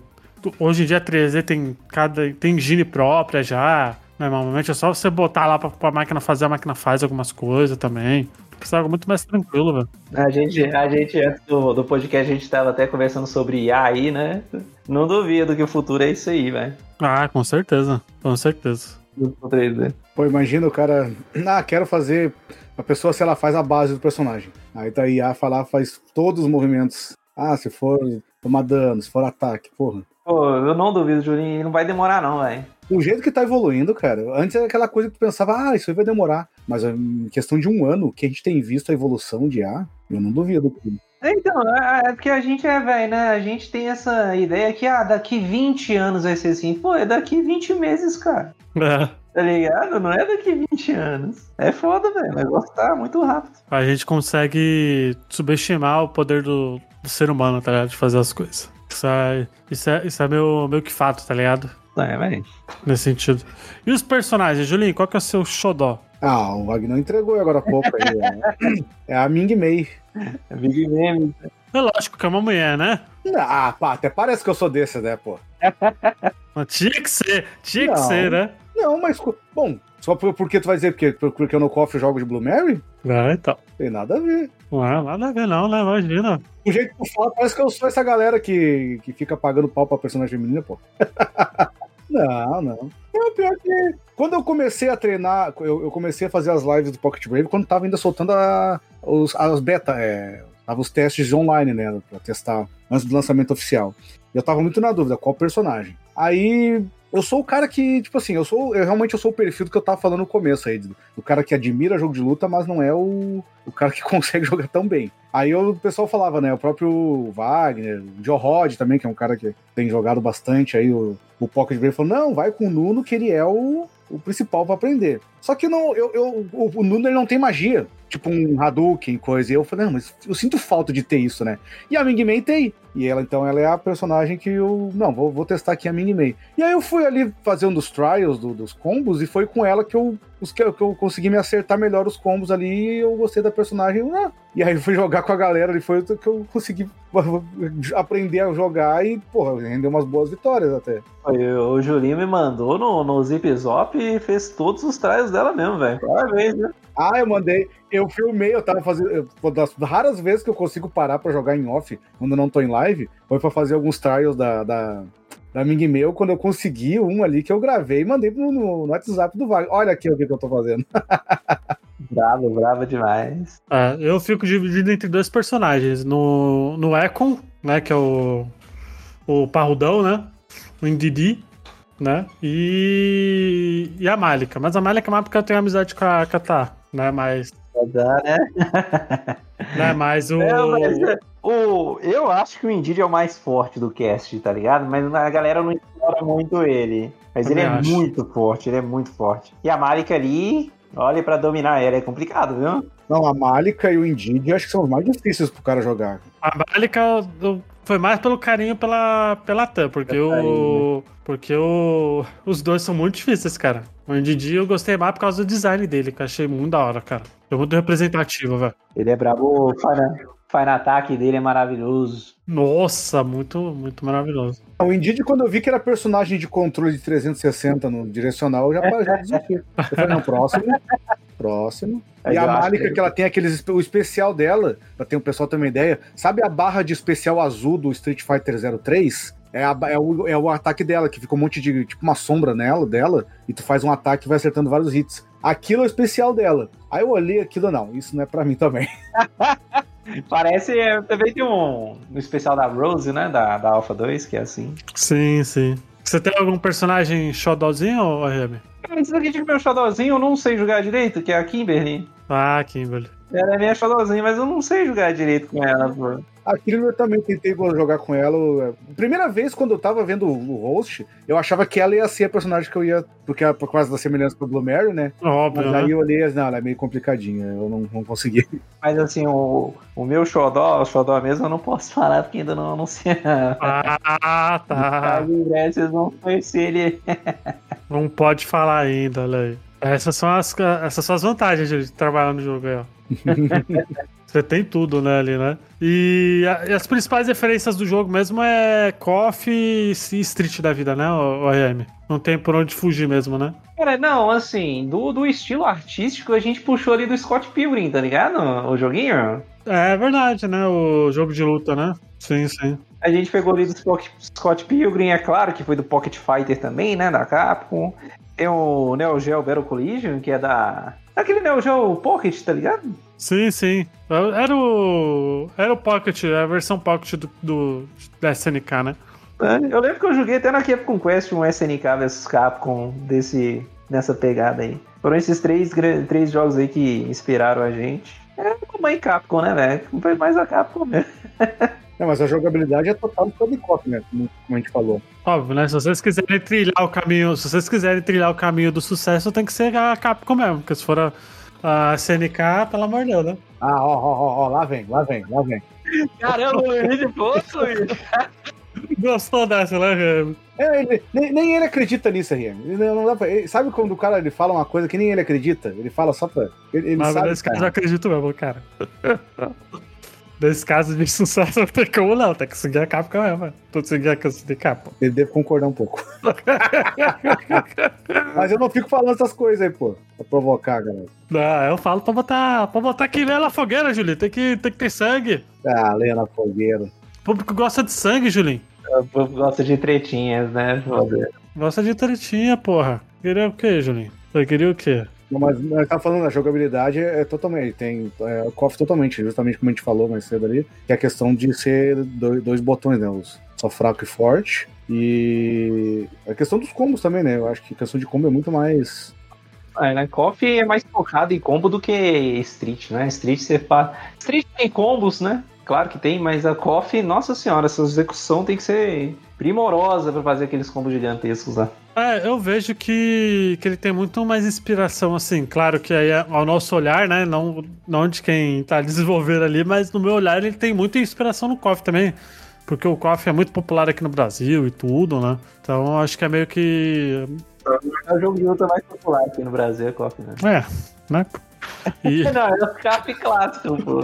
Hoje em dia a 3D tem cada tem engine própria já. Normalmente é só você botar lá pra, pra máquina fazer, a máquina faz algumas coisas também. Precisa algo muito mais tranquilo, velho. A gente, a gente, antes do, do podcast, a gente tava até conversando sobre IA aí, né? Não duvido que o futuro é isso aí, velho. Ah, com certeza. Com certeza. Do 3D. Pô, imagina o cara. Ah, quero fazer. A pessoa, se ela faz a base do personagem. Aí tá a IA falar, faz todos os movimentos. Ah, se for tomar dano, se for ataque, porra. Pô, eu não duvido, Julinho, não vai demorar não, velho. O jeito que tá evoluindo, cara. Antes era aquela coisa que tu pensava, ah, isso aí vai demorar. Mas em questão de um ano, que a gente tem visto a evolução de A, eu não duvido. Então, é, é porque a gente é velho, né? A gente tem essa ideia que, ah, daqui 20 anos vai ser assim. Pô, é daqui 20 meses, cara. É. Tá ligado? Não é daqui 20 anos. É foda, velho. Vai gostar muito rápido. A gente consegue subestimar o poder do, do ser humano, tá ligado? De fazer as coisas. Isso é, isso é, isso é meu, meu que fato, tá ligado? É, velho. Nesse sentido. E os personagens, Julinho, qual que é o seu xodó? Ah, o Wagner entregou agora há pouco aí. é, é a Ming Mei. É Ming Mei. É lógico que é uma mulher, né? Ah, pá, até parece que eu sou desse, né, pô? tinha que ser, tinha não, que ser, né? Não, mas, bom, só porque tu vai dizer porque, porque eu no cofre jogo de Blue Mary? Ah, então. Tem nada a ver. Não é nada a ver, não, né? Imagina. O jeito que tu fala, parece que eu sou essa galera que, que fica pagando pau pra personagem feminina, pô. não, não. É pior que. Quando eu comecei a treinar, eu, eu, comecei a fazer as lives do Pocket Brave quando tava ainda soltando a, os, as beta, é, tava os testes online, né? Pra testar antes do lançamento oficial. Eu tava muito na dúvida qual personagem. Aí eu sou o cara que, tipo assim, eu sou. Eu realmente eu sou o perfil do que eu tava falando no começo aí. Do cara que admira jogo de luta, mas não é o, o cara que consegue jogar tão bem. Aí eu, o pessoal falava, né? O próprio Wagner, o Joe Rod também, que é um cara que tem jogado bastante aí, o, o Pocket Brave falou: não, vai com o Nuno, que ele é o, o principal para aprender. Só que não, eu, eu, o, o Nuno não tem magia tipo um Hadouken, coisa. E eu falei, não, mas eu sinto falta de ter isso, né? E a Ming Mei tem. E ela, então, ela é a personagem que eu. Não, vou, vou testar aqui a Ming Mei. E aí eu fui ali fazer um dos trials do, dos combos e foi com ela que eu, os, que, eu consegui me acertar melhor os combos ali e eu gostei da personagem. Ah. E aí eu fui jogar com a galera e foi que eu consegui aprender a jogar e, porra, rendeu umas boas vitórias até. O Julinho me mandou no, no Zip Zop e fez todos os trials dela dela mesmo, velho. Parabéns, né? Ah, eu mandei. Eu filmei, eu tava fazendo. eu- Uma das raras vezes que eu consigo parar pra jogar em off, quando eu não tô em live, foi pra fazer alguns trials da, da, da Ming Meu, quando eu consegui um ali que eu gravei e mandei no, no- no WhatsApp do Wagner. Olha aqui o que, que eu tô fazendo. Bravo, bravo demais. É, eu fico dividido entre dois personagens. No, no Econ, né? Que é o, o Parrudão, né? O Indidi, né? E, e a Malika. Mas a Malika é mais porque eu tenho amizade com a Katá, né? Mas, Dá, né? né? Mas o. Não, mas, é, o, eu acho que o Indeed é o mais forte do cast, tá ligado? Mas a galera não explora muito ele. Mas Também ele é acho. muito forte, ele é muito forte. E a Marika ali, olha, pra dominar ela é complicado, viu? Não, a Malika e o Indeed acho que são os mais difíceis pro cara jogar. A Malika eu- foi mais pelo carinho pela, pela Tan, porque Pelo o. carinho, Porque o, os dois são muito difíceis, cara. O Indidi eu gostei mais por causa do design dele, que eu achei muito da hora, cara. Foi muito representativo, velho. Ele é brabo, Final Attack dele é maravilhoso. Nossa, muito, muito maravilhoso. O Indeed, quando eu vi que era personagem de controle de 360 no direcional, eu já, já desisti. Eu falei, não, próximo. Próximo. Aí E a Malika, que- que ela tem aqueles. O especial dela, pra ter o pessoal ter uma ideia, sabe a barra de especial azul do Street Fighter 03? É, a- é o, é o ataque dela, que fica um monte de. tipo uma sombra nela, dela, e tu faz um ataque e vai acertando vários hits. Aquilo é o especial dela. Aí eu olhei aquilo, não, isso não é pra mim também. Parece, é, também tem um, um especial da Rose, né? Da, da Alpha 2, que é assim. Sim, sim. Você tem algum personagem xodózinho, ou? Cara, Esse daqui de meu xodózinho eu não sei jogar direito, que é a Kimberly. Ah, Kimberly. Ela é minha xodózinha, mas eu não sei jogar direito com ela, pô. Aquilo eu também tentei jogar com ela. eu- Primeira vez quando eu tava vendo o host, eu achava que ela ia ser a personagem que eu ia. Porque é por causa da semelhança com o Blue Mary, né? Óbvio, Mas né? aí eu olhei, não, ela é meio complicadinha, eu não, não consegui. Mas assim, o, o meu xodó, o xodó mesmo, eu não posso falar porque ainda não anunciaram. Ah, tá. Breve vocês vão conhecer ele. Não pode falar ainda, olha aí. Essas são as, essas são as vantagens de trabalhar no jogo aí, ó. Você tem tudo, né, ali, né? E, as principais referências do jogo mesmo é Coffee e Street da vida, né, o? Não tem por onde fugir mesmo, né? Cara, não, assim, do, do estilo artístico a gente puxou ali do Scott Pilgrim, tá ligado? O joguinho. É verdade, né? O jogo de luta, né? Sim, sim. A gente pegou ali do Scott, Scott Pilgrim, é claro, que foi do Pocket Fighter também, né? Da Capcom. Tem o Neo Geo Battle Collision, que é da. Aquele Neo Geo Pocket, tá ligado? Sim, sim. Era o. Era o Pocket, a versão Pocket do, do da SNK, né? É, Eu lembro que eu joguei até na Capcom Quest um SNK vs Capcom desse, nessa pegada aí. Foram esses três, três jogos aí que inspiraram a gente. É como aí Capcom, né, velho? Foi mais a Capcom mesmo. Não, mas a jogabilidade é total do Cop, né? Como como a gente falou. Óbvio, né? Se vocês quiserem trilhar o caminho, se vocês quiserem trilhar o caminho do sucesso, tem que ser a Capcom mesmo, porque se for a, a SNK, pelo amor de Deus, né? Ah, ó, ó, ó, ó, lá vem, lá vem, lá vem. Caramba, Luiz de posto, Gostou dessa, né, Remy? É, ele- nem, nem ele acredita nisso, RM. Ele não dá pra- ele- sabe quando o cara ele fala uma coisa que nem ele acredita? Ele fala só pra. Ele, ele Mas sabe. nesse caso eu cara. acredito mesmo, cara. Nesse caso de sucesso, não tem como não, tem que seguir a Capcom mesmo, mano. Tô seguindo a canção de Capcom. Ele deve concordar um pouco. Mas eu não fico falando essas coisas aí, pô. Pra provocar, galera. Não, eu falo pra botar, pra botar aqui na fogueira, Julinho. Tem que, tem que ter sangue. Ah, lenha na fogueira. O público gosta de sangue, Julinho. O povo gosta de tretinhas, né? Foda. Gosta de tretinha, porra. Queria o quê, Julinho? Você queria o quê? Mas ele tá falando, a jogabilidade é totalmente, tem é, o KOF totalmente, justamente como a gente falou mais cedo ali, que é a questão de ser dois, dois botões, né? Os, só fraco e forte. E a questão dos combos também, né? Eu acho que a questão de combo é muito mais. É, né? Coffee é mais focado em combo do que Street, né? Street você. Street tem combos, né? Claro que tem, mas a Coffee, nossa senhora, essa execução tem que ser primorosa pra fazer aqueles combos gigantescos lá. É, eu vejo que, que ele tem muito mais inspiração, assim, claro que aí é ao nosso olhar, né, não, não de quem tá desenvolvendo ali, mas no meu olhar ele tem muita inspiração no KOF também, porque o KOF é muito popular aqui no Brasil e tudo, né, então acho que é meio que, É o jogo de luta mais popular aqui no Brasil, é Coffee, né? é, né, E, Não, é o cap clássico, pô.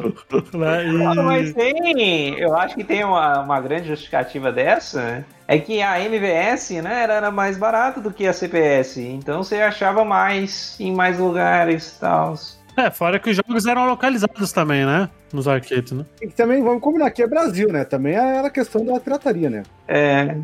né, e- Ah, Mas tem, eu acho que tem uma, uma grande justificativa dessa, é que a MVS, né, era, era mais barata do que a CPS, então você achava mais em mais lugares e tal. É, fora que os jogos eram localizados também, né? Nos arcades, né? E também, vamos combinar, aqui é Brasil, né? Também era a questão da pirataria, né? É,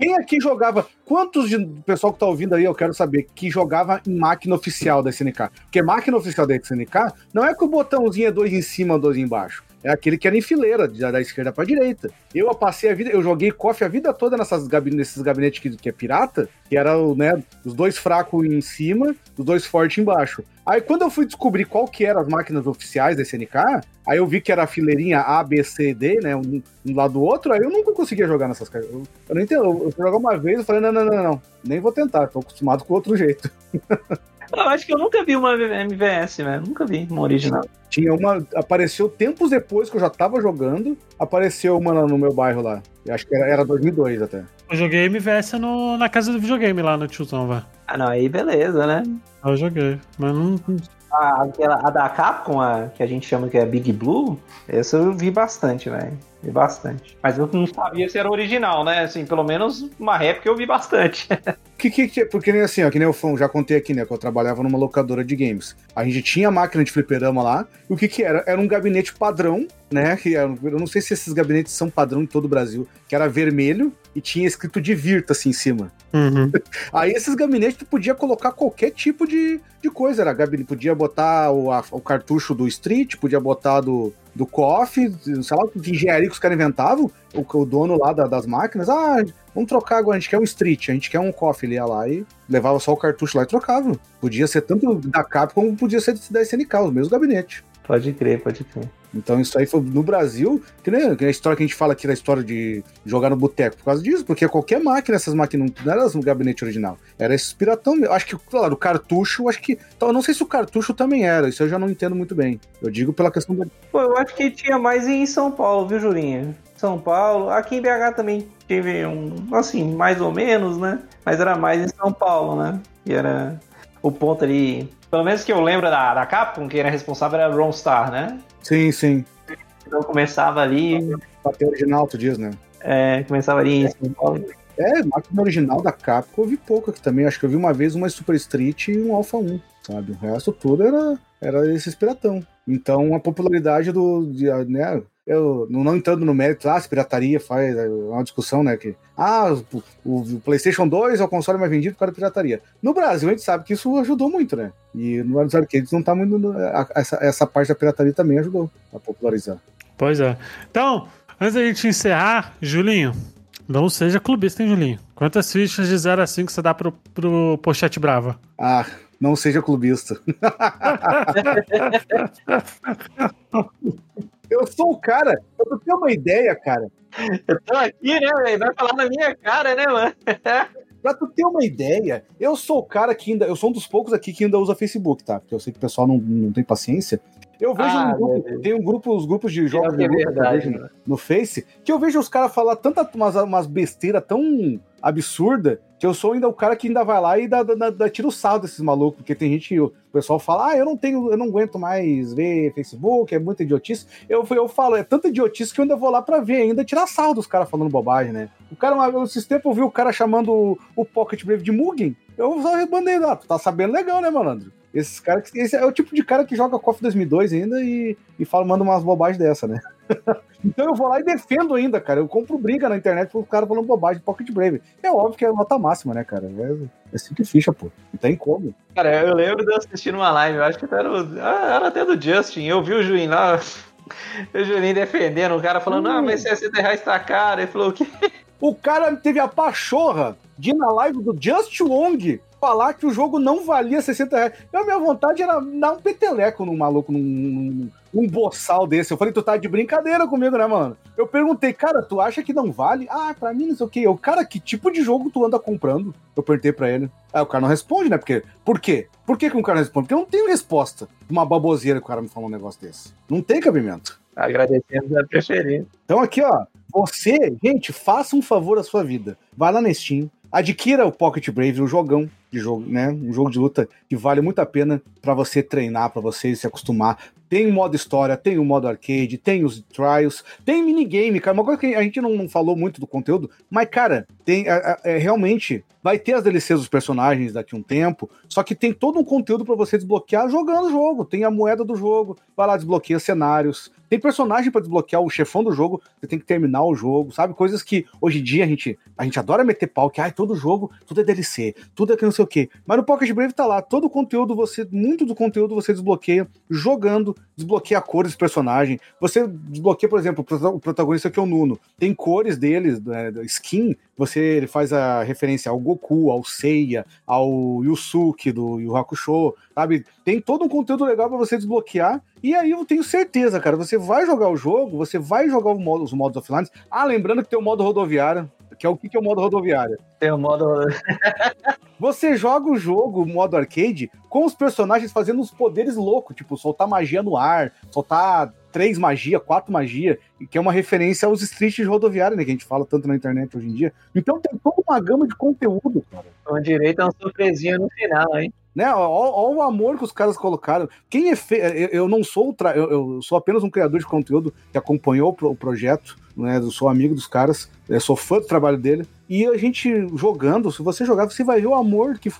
Quem aqui jogava? Quantos de pessoal que tá ouvindo aí, eu quero saber, que jogava em máquina oficial da SNK? Porque máquina oficial da SNK não é que o botãozinho é dois em cima, dois embaixo. É aquele que era em fileira, da, da esquerda pra direita. Eu passei a vida, eu joguei KOF a vida toda nessas nesses gabinetes que, que é pirata, que era né, os dois fracos em cima, os dois fortes embaixo. Aí quando eu fui descobrir qual que eram as máquinas oficiais da SNK, aí eu vi que era a fileirinha A, B, C, D, né, um, um lado do outro, aí eu nunca conseguia jogar nessas caras. Eu, eu não entendo, eu fui jogar uma vez e falei, não, não, não, não, nem vou tentar, tô acostumado com outro jeito. eu acho que eu nunca vi uma MVS, né, nunca vi uma original. Tinha uma. Apareceu tempos depois que eu já tava jogando. Apareceu uma no meu bairro lá. Eu acho que era, era 2002 até. Eu joguei MVS no, na casa do videogame lá no tiozão, vai. Ah, não, aí beleza, né. Eu joguei, mas não. A, aquela, a da Capcom, a, que a gente chama que é Big Blue, essa eu vi bastante, velho. Vi bastante. Mas eu não sabia se era original, né? Assim, pelo menos uma réplica eu vi bastante. Que, que, que- porque nem assim, ó, que nem eu fã- já contei aqui, né? Que eu trabalhava numa locadora de games. A gente tinha máquina de fliperama lá. E o que que era? Era um gabinete padrão, né? Que era, eu não sei se esses gabinetes são padrão em todo o Brasil. Que era vermelho e tinha escrito Divirta assim em cima. Uhum. Aí esses gabinetes tu podia colocar qualquer tipo de, de coisa. Era gabinete, podia botar o, a- o cartucho do Street, podia botar do, do KOF, sei lá, que engenharia que os caras inventavam. O, o dono lá da- das máquinas, ah, vamos trocar agora, a gente quer um Street, a gente quer um KOF. Ele ia lá e levava só o cartucho lá e trocava. Podia ser tanto da Capcom como podia ser da SNK, os mesmos gabinetes. Pode crer, pode crer. Então isso aí foi no Brasil, que nem a história que a gente fala aqui da história de jogar no boteco, por causa disso, porque qualquer máquina, essas máquinas não eram no gabinete original, era esse piratão mesmo. Acho que, claro, o cartucho, acho que. então, Eu não sei se o cartucho também era, isso eu já não entendo muito bem. Eu digo pela questão da. Pô, eu acho que tinha mais em São Paulo, viu, Julinha? São Paulo. Aqui em BH também teve um, assim, mais ou menos, né? Mas era mais em São Paulo, né? E era o ponto ali. Pelo menos que eu lembro da, da Capcom, quem era responsável era Ron Star, né? Sim, sim. Então começava ali, Bater original, tu diz, né? é, começava ali em São Paulo. É, máquina original da Capcom eu vi pouco aqui também. Acho que eu vi uma vez uma Super Street e um Alpha 1, sabe? O resto tudo era, era esses piratão. Então a popularidade do. de, né, eu não, entrando no mérito, ah, se pirataria faz. É uma discussão, né? Que, ah, o, o PlayStation 2 é o console mais vendido por causa da pirataria. No Brasil, a gente sabe que isso ajudou muito, né? E nos arcades não tá muito. Essa, essa parte da pirataria também ajudou a popularizar. Pois é. Então, antes da gente encerrar, Julinho, não seja clubista, hein, Julinho? Quantas fichas de 0 a 5 você dá pro, pro Pochete Brava? Ah, não seja clubista. eu sou o cara, pra tu ter uma ideia, cara. Eu tô aqui, né, velho? Vai falar na minha cara, né, mano? Pra tu ter uma ideia, eu sou o cara que ainda. Eu sou um dos poucos aqui que ainda usa Facebook, tá? Porque eu sei que o pessoal não, não tem paciência. Eu vejo Ah, um grupo, tem um grupo, os grupos de jogos é eu verdade, mano. no Face, que eu vejo os caras falar tanta umas, umas besteiras tão absurda que eu sou ainda o cara que ainda vai lá e dá, dá, dá tira o sarro desses malucos, porque tem gente, o pessoal fala, ah, eu não tenho, eu não aguento mais ver Facebook, é muita idiotice. Eu, eu falo, é tanta idiotice que eu ainda vou lá pra ver, ainda tirar sarro dos caras falando bobagem, né? O cara, esses tempos eu vi o cara chamando o, Pocket Brave de Mugen, eu só rebandei lá, tu tá sabendo legal, né, malandro? Esses caras, que- esse é o tipo de cara que joga KOF 2002 ainda e, e fala, manda umas bobagens dessa, né? Então eu vou lá e defendo ainda, cara. Eu compro briga na internet pro cara falando bobagem Pocket Brave. É óbvio que é nota máxima, né, cara? É, é cinco ficha, pô. Não tem como. Cara, eu lembro de eu assistir uma live, eu acho que era, o- ah, era até do Justin. Eu vi o Julinho lá, o Julinho defendendo, o cara falando, ah, mas 60 reais tá caro. Ele falou, o quê? O cara teve a pachorra de ir na live do Just Wong falar que o jogo não valia 60 reais. Eu, a minha vontade era dar um peteleco num maluco, num, num, num boçal desse. Eu falei, tu tá de brincadeira comigo, né, mano? Eu perguntei, cara, tu acha que não vale? Ah, pra mim não sei o quê. Eu, cara, que tipo de jogo tu anda comprando? Eu perguntei pra ele. Aí o cara não responde, né? Porque, por quê? Por que, que um cara não responde? Porque eu não tenho resposta. Uma baboseira que o cara me falou um negócio desse. Não tem cabimento. Agradecendo a preferência. Então aqui, ó, você, gente, faça um favor à sua vida. Vai lá na Steam, adquira o Pocket Brave, o jogão. de jogo, né? Um jogo de luta que vale muito a pena para você treinar, para você se acostumar. Tem o modo história, tem o modo arcade, tem os trials, tem minigame, cara. Uma coisa que a gente não, não falou muito do conteúdo, mas, cara, tem é, é, realmente vai ter as DLCs dos personagens daqui a um tempo, só que tem todo um conteúdo para você desbloquear jogando o jogo. Tem a moeda do jogo, vai lá, desbloqueia cenários, tem personagem para desbloquear o chefão do jogo, você tem que terminar o jogo, sabe? Coisas que hoje em dia a gente, a gente adora meter pau, que ai, todo jogo, tudo é DLC, tudo é que não sei o quê. Mas no Pocket Brave tá lá, todo o conteúdo, você, muito do conteúdo você desbloqueia jogando, desbloqueia cores dos personagens. Você desbloqueia, por exemplo, o protagonista que é o Nuno. Tem cores deles, né, skin, você ele faz a referência ao Goku, ao Seiya, ao Yusuke do Yu Hakusho, sabe? Tem todo um conteúdo legal para você desbloquear. E aí eu tenho certeza, cara, você vai jogar o jogo, você vai jogar modo, os modos offline. Ah, lembrando que tem o modo rodoviário, que é o que, é o modo rodoviário. Tem o modo. você joga o jogo, o modo arcade, com os personagens fazendo os poderes loucos, tipo, soltar magia no ar, soltar três magia, quatro magia, que é uma referência aos streets rodoviários, né, que a gente fala tanto na internet hoje em dia. Então tem toda uma gama de conteúdo, cara. Com direito a uma surpresinha no final, hein? Né, olha o amor que os caras colocaram. Quem é fe... eu não sou tra... eu, sou apenas um criador de conteúdo que acompanhou o projeto, né? Eu sou amigo dos caras, sou fã do trabalho dele. E a gente jogando, se você jogar, você vai ver o amor, que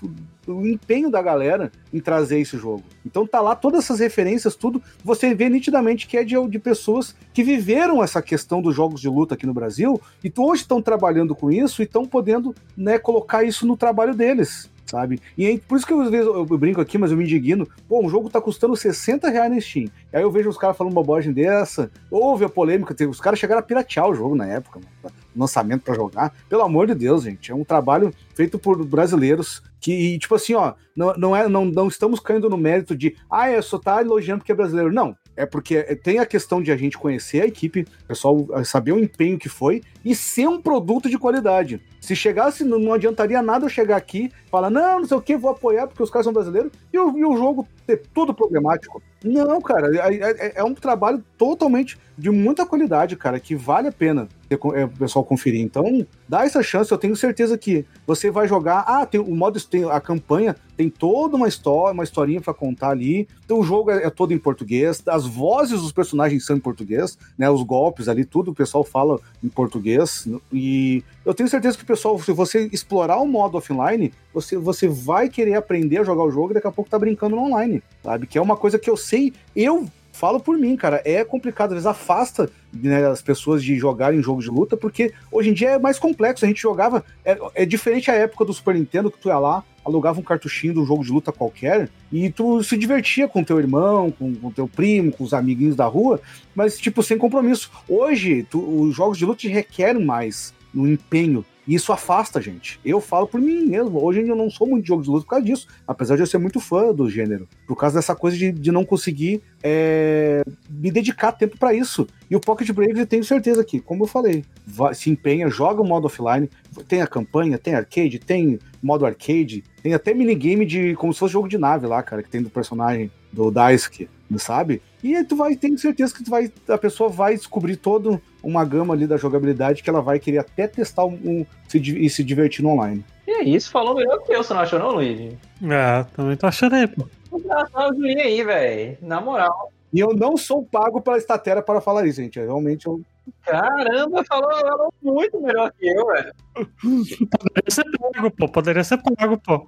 o empenho da galera em trazer esse jogo. Então tá lá todas essas referências, tudo. Você vê nitidamente que é de, de pessoas que viveram essa questão dos jogos de luta aqui no Brasil e hoje estão trabalhando com isso e estão podendo né, colocar isso no trabalho deles sabe? E aí, por isso que às vezes eu, eu, brinco aqui, mas eu me indigno. Pô, um jogo tá custando 60 reais na Steam. E aí eu vejo os caras falando bobagem dessa. Houve a polêmica, os caras chegaram a piratear o jogo na época, mano lançamento para jogar. Pelo amor de Deus, gente. É um trabalho feito por brasileiros que, tipo assim, ó, não, não, é, não, não estamos caindo no mérito de, ah, é, só tá elogiando porque é brasileiro. Não. É porque tem a questão de a gente conhecer a equipe, pessoal saber o empenho que foi e ser um produto de qualidade. Se chegasse, não, adiantaria nada eu chegar aqui falar, não, não sei o que, vou apoiar porque os caras são brasileiros e o, e o jogo ter tudo problemático. Não, cara, é, é, é um trabalho totalmente de muita qualidade, cara, que vale a pena é, o pessoal conferir. Então, dá essa chance, eu tenho certeza que você vai jogar. Ah, tem o modo, tem a campanha, tem toda uma história, uma historinha para contar ali. Então o jogo é, é, todo em português, as vozes dos personagens são em português, né? Os golpes ali, tudo o pessoal fala em português. E eu tenho certeza que o pessoal, se você explorar o modo offline, você, você vai querer aprender a jogar o jogo e daqui a pouco tá brincando no online, sabe? Que é uma coisa que eu sei, eu falo por mim, cara, é complicado, às vezes afasta né, as pessoas de jogarem jogos de luta, porque hoje em dia é mais complexo. A gente jogava. É, é diferente a época do Super Nintendo, que tu ia lá, alugava um cartuchinho de um jogo de luta qualquer e tu se divertia com teu irmão, com, com teu primo, com os amiguinhos da rua, mas tipo sem compromisso. Hoje, tu, os jogos de luta requerem mais no empenho e isso afasta a gente. Eu falo por mim mesmo. Hoje eu não sou muito de jogo de luta por causa disso. Apesar de eu ser muito fã do gênero. Por causa dessa coisa de, de não conseguir é, me dedicar tempo para isso. E o Pocket Brave eu tenho certeza que, como eu falei, vai, se empenha, joga o modo offline. Tem a campanha, tem arcade, tem modo arcade. Tem até minigame de como se fosse jogo de nave lá, cara, que tem do personagem do Daisuke, sabe? E aí tu vai, tenho certeza que tu vai, a pessoa vai descobrir toda uma gama ali da jogabilidade que ela vai querer até testar um, um se, e se divertir no online. E é isso, falou melhor que eu, você não achou não, Luiz? É, também tô achando aí, pô. Engraçado o Julinho aí, velho. Na moral. E eu não sou pago pela Estatera para falar isso, gente. Eu, realmente eu. Caramba, falou, falou muito melhor que eu, velho. Poderia ser pago, pô. Poderia ser pago, pô.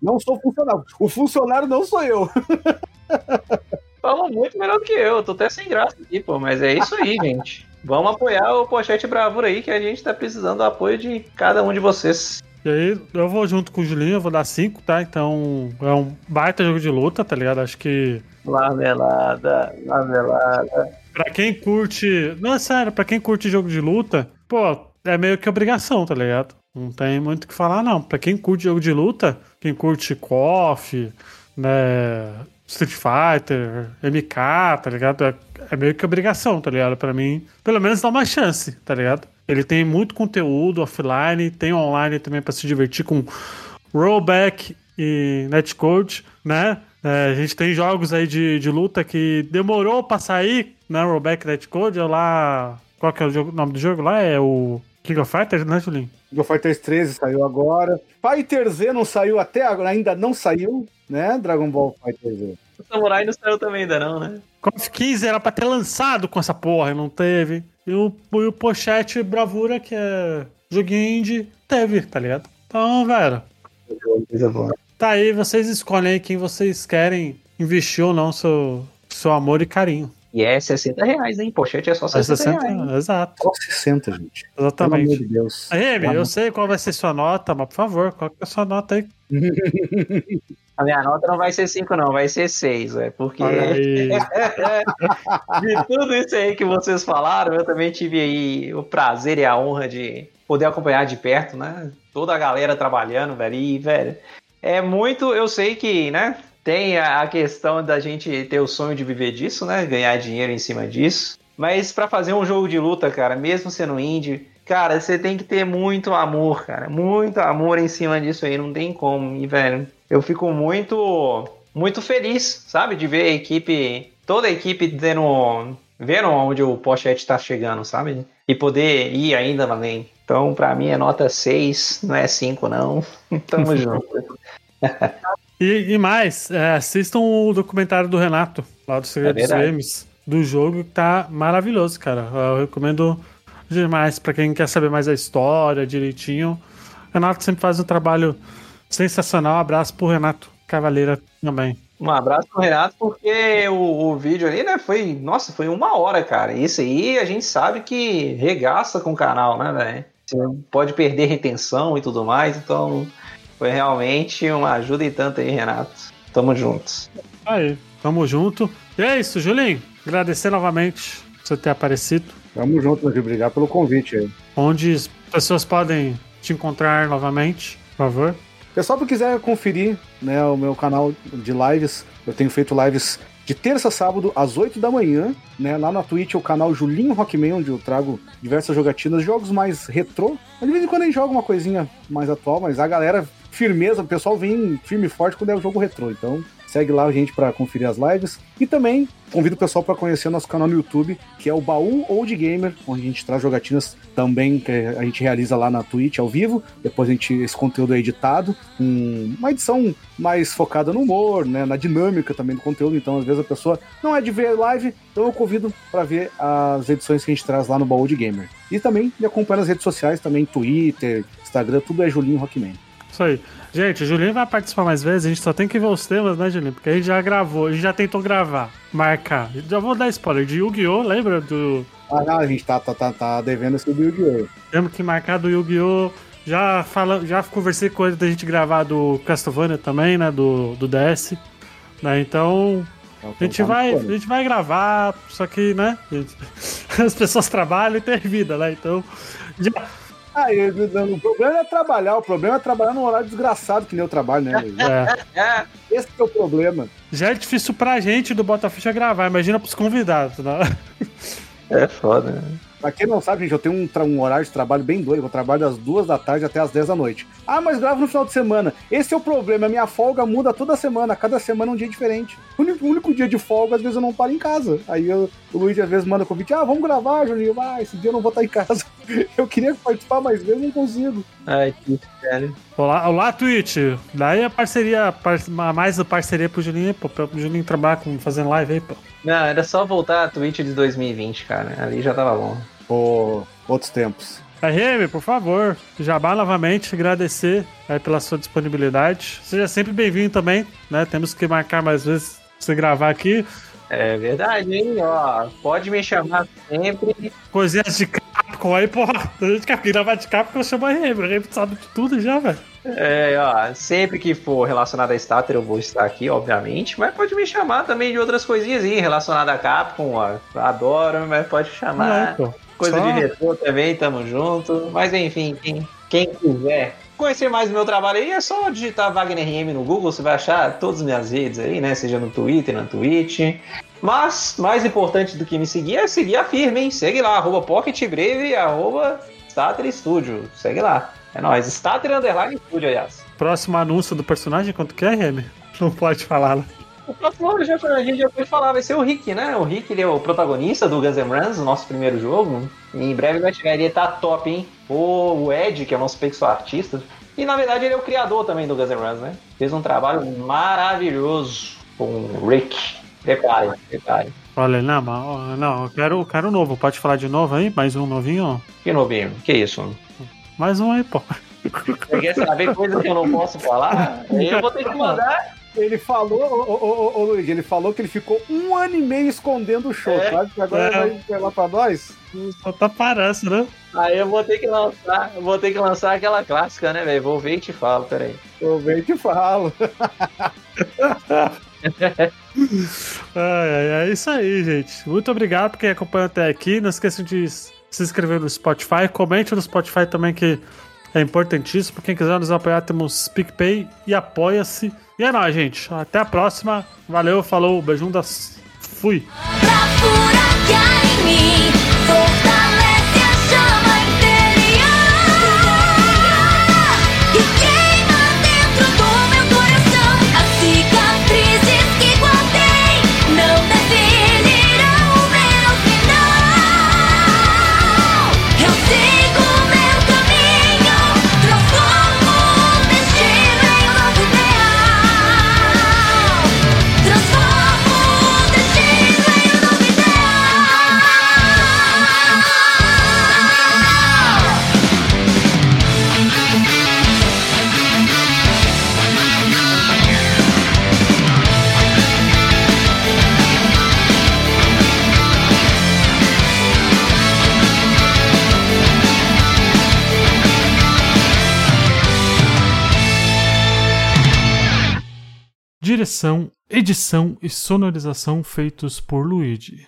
Não sou funcionário. O funcionário não sou eu. Falou muito melhor que eu. Tô até sem graça aqui, pô. Mas é isso aí, gente. Vamos apoiar o Pochete Bravura aí, que a gente tá precisando do apoio de cada um de vocês. E aí, eu vou junto com o Julinho, eu vou dar 5, tá? Então, é um baita jogo de luta, tá ligado? Acho que. Lamelada, lamelada. Pra quem curte. Não, é sério, pra quem curte jogo de luta, pô, é meio que obrigação, tá ligado? Não tem muito o que falar, não. Pra quem curte jogo de luta, quem curte KOF, né? Street Fighter, MK, tá ligado? É, é, meio que obrigação, tá ligado? Pra mim, pelo menos dá uma chance, tá ligado? Ele tem muito conteúdo offline, tem online também pra se divertir com rollback e netcode, né? É, a gente tem jogos aí de, de luta que demorou pra sair, né? Rollback netcode, é lá. Qual que é o, jogo, o nome do jogo lá? É o King of Fighters, né, Julinho? King of Fighters 13 saiu agora. Fighter Z não saiu até agora, ainda não saiu, né? Dragon Ball Fighter Z. O Samurai não saiu também ainda não, né? Call of 15 era pra ter lançado com essa porra, e não teve. E o, e o Pochete Bravura, que é joguinho indie, teve, tá ligado? Então, velho, tá aí, vocês escolhem aí quem vocês querem investir ou não seu, seu amor e carinho. E é 60 reais, hein? Pochete é só É 60, 60, reais. hein? exato, Só 60, gente. Pelo amor exatamente. de Deus. Remy, eu sei qual vai ser sua nota, mas por favor, qual que é a sua nota aí? A minha nota não vai ser 5, não, vai ser 6, é porque de tudo isso aí que vocês falaram, eu também tive aí o prazer e a honra de poder acompanhar de perto, né? Toda a galera trabalhando, velho. E, velho, é muito. Eu sei que, né? Tem a questão da gente ter o sonho de viver disso, né? Ganhar dinheiro em cima disso. Mas pra fazer um jogo de luta, cara, mesmo sendo indie, cara, você tem que ter muito amor, cara. Muito amor em cima disso aí, não tem como. E, velho, eu fico muito, muito feliz, sabe? De ver a equipe, toda a equipe tendo, vendo onde o Pochete tá chegando, sabe? E poder ir ainda além. Então, pra mim é nota 6, não é 5, não. Tamo junto. E, e mais, é, assistam o documentário do Renato, lá do Segredo dos verdade. Games, do jogo, que tá maravilhoso, cara. Eu recomendo demais pra quem quer saber mais a história direitinho. O Renato sempre faz um trabalho sensacional. Abraço pro Renato Cavaleira também. Um abraço pro Renato, porque o, o vídeo ali, né, foi, nossa, foi uma hora, cara. Isso aí a gente sabe que regaça com o canal, né, velho? Você pode perder retenção e tudo mais, então foi realmente uma ajuda e tanto aí, Renato. Tamo juntos. Aí, tamo junto. E é isso, Julinho. Agradecer novamente por você ter aparecido. Tamo junto, meu. Obrigado pelo convite aí. Onde as pessoas podem te encontrar novamente, por favor. Pessoal que quiser conferir né, o meu canal de lives, eu tenho feito lives de terça a sábado às 8 da manhã, né? Lá na Twitch é o canal Julinho Rockman, onde eu trago diversas jogatinas, jogos mais retrô. De vez em quando a gente joga uma coisinha mais atual, mas a galera, firmeza, o pessoal vem firme e forte quando é o jogo retrô. Então segue lá a gente para conferir as lives. E também convido o pessoal para conhecer nosso canal no YouTube, que é o Baú Old Gamer, onde a gente traz jogatinas também que a gente realiza lá na Twitch ao vivo. Depois a gente esse conteúdo é editado, com uma edição mais focada no humor, né, na dinâmica também do conteúdo. Então, às vezes a pessoa não é de ver live, então eu convido para ver as edições que a gente traz lá no Baú de Gamer. E também me acompanha nas redes sociais, também Twitter, Instagram, tudo é Julinho Rockman. Isso aí. Gente, o Julinho vai participar mais vezes, a gente só tem que ver os temas, né, Julinho? Porque a gente já gravou, a gente já tentou gravar, marcar. Já vou dar spoiler de Yu-Gi-Oh! Lembra do. Ah, não, a gente tá, tá, tá, tá devendo esse do Yu-Gi-Oh! Temos que marcar do Yu-Gi-Oh! Já, fala, já conversei com ele da gente gravar do Castlevania também, né? Do, do DS. Né? Então, Então, a gente, tá vai, a gente vai gravar, só que, né? As pessoas trabalham e têm vida, né? Então. já- Ah, o problema é trabalhar, o problema é trabalhar num horário desgraçado que nem eu trabalho, né? é. É, Esse é o problema. Já é difícil pra gente do Botaficha gravar, imagina pros convidados, né? é foda, né? Pra quem não sabe, gente, eu tenho um, um horário de trabalho bem doido. Eu trabalho das duas da tarde até as 10 da noite. Ah, mas gravo no final de semana. Esse é o problema. A minha folga muda toda semana. Cada semana é um dia diferente. O único, o único dia de folga, às vezes, eu não paro em casa. Aí eu- o Luiz às vezes manda convite. Ah, vamos gravar, Juninho. Ah, esse dia eu não vou estar em casa. Eu queria participar mais vezes, não consigo. Ai, que sério. Olá, olá Twitch. Daí a parceria, par- mais a parceria pro Juninho, pô, pro Juninho trabalhar com, fazendo live aí, pô. Não, era só voltar a Twitch de 2020, cara. Ali já tava bom. Pô, outros tempos. RM, por favor, Jabá novamente, agradecer aí pela sua disponibilidade. Seja sempre bem-vindo também, né? Temos que marcar mais vezes pra você gravar aqui. É verdade, hein? Ó, pode me chamar sempre. Coisinhas de Capcom aí, porra. A gente quer gravar de Capcom, eu chamo a RM. A RM sabe de tudo já, velho. É, ó, sempre que for relacionado a Starter eu vou estar aqui, obviamente, mas pode me chamar também de outras coisinhas aí relacionadas a Capcom, ó. Adoro, mas pode chamar. Pô. Coisa Só- de retrô também, tamo junto. Mas enfim, quem, quem quiser conhecer mais do meu trabalho aí, é só digitar Wagner RM no Google, você vai achar todas as minhas redes aí, né? Seja no Twitter, na Twitch. Mas, mais importante do que me seguir é seguir a firme, hein? Segue lá, arroba PocketBrave, arroba Starter Studio. Segue lá. É nóis. Starter Underline Studio, aliás. Próximo anúncio do personagem, quanto que é, RM? Não pode falar, né? O próximo já, a gente já pode falar, vai ser o Rick, né? O Rick ele é o protagonista do Guns N' Roses, o nosso primeiro jogo. E em breve vai chegar, ele tá top, hein? O Ed, que é o nosso pixel artista. E na verdade ele é o criador também do Guns N' Roses, né? Fez um trabalho maravilhoso com o Rick. Prepare, prepare. Olha, não, mas, não, eu quero, eu quero novo. Pode falar de novo aí? Mais um novinho? Que novinho? Que isso? Mais um aí, pô. Você quer saber coisa que eu não posso falar? Eu vou ter que mandar. Ele falou, ô, ô, ô, ô, Luigi, ele falou que ele ficou um ano e meio escondendo o show, É, sabe? Que agora é. ele vai revelar pra nós. Só tá parando, né? Aí eu vou ter que lançar, eu vou ter que lançar aquela clássica, né, velho? Vou ver e te falo, peraí. Eu bem te falo. Ai, ai, é isso aí, gente. Muito obrigado por quem acompanhou até aqui. Não esqueçam de se inscrever no Spotify. Comente no Spotify também, que é importantíssimo. Quem quiser nos apoiar, temos PicPay e Apoia-se. E é nóis, gente. Até a próxima. Valeu, falou, beijão das. Fui. Direção, edição e sonorização feitos por Luigi.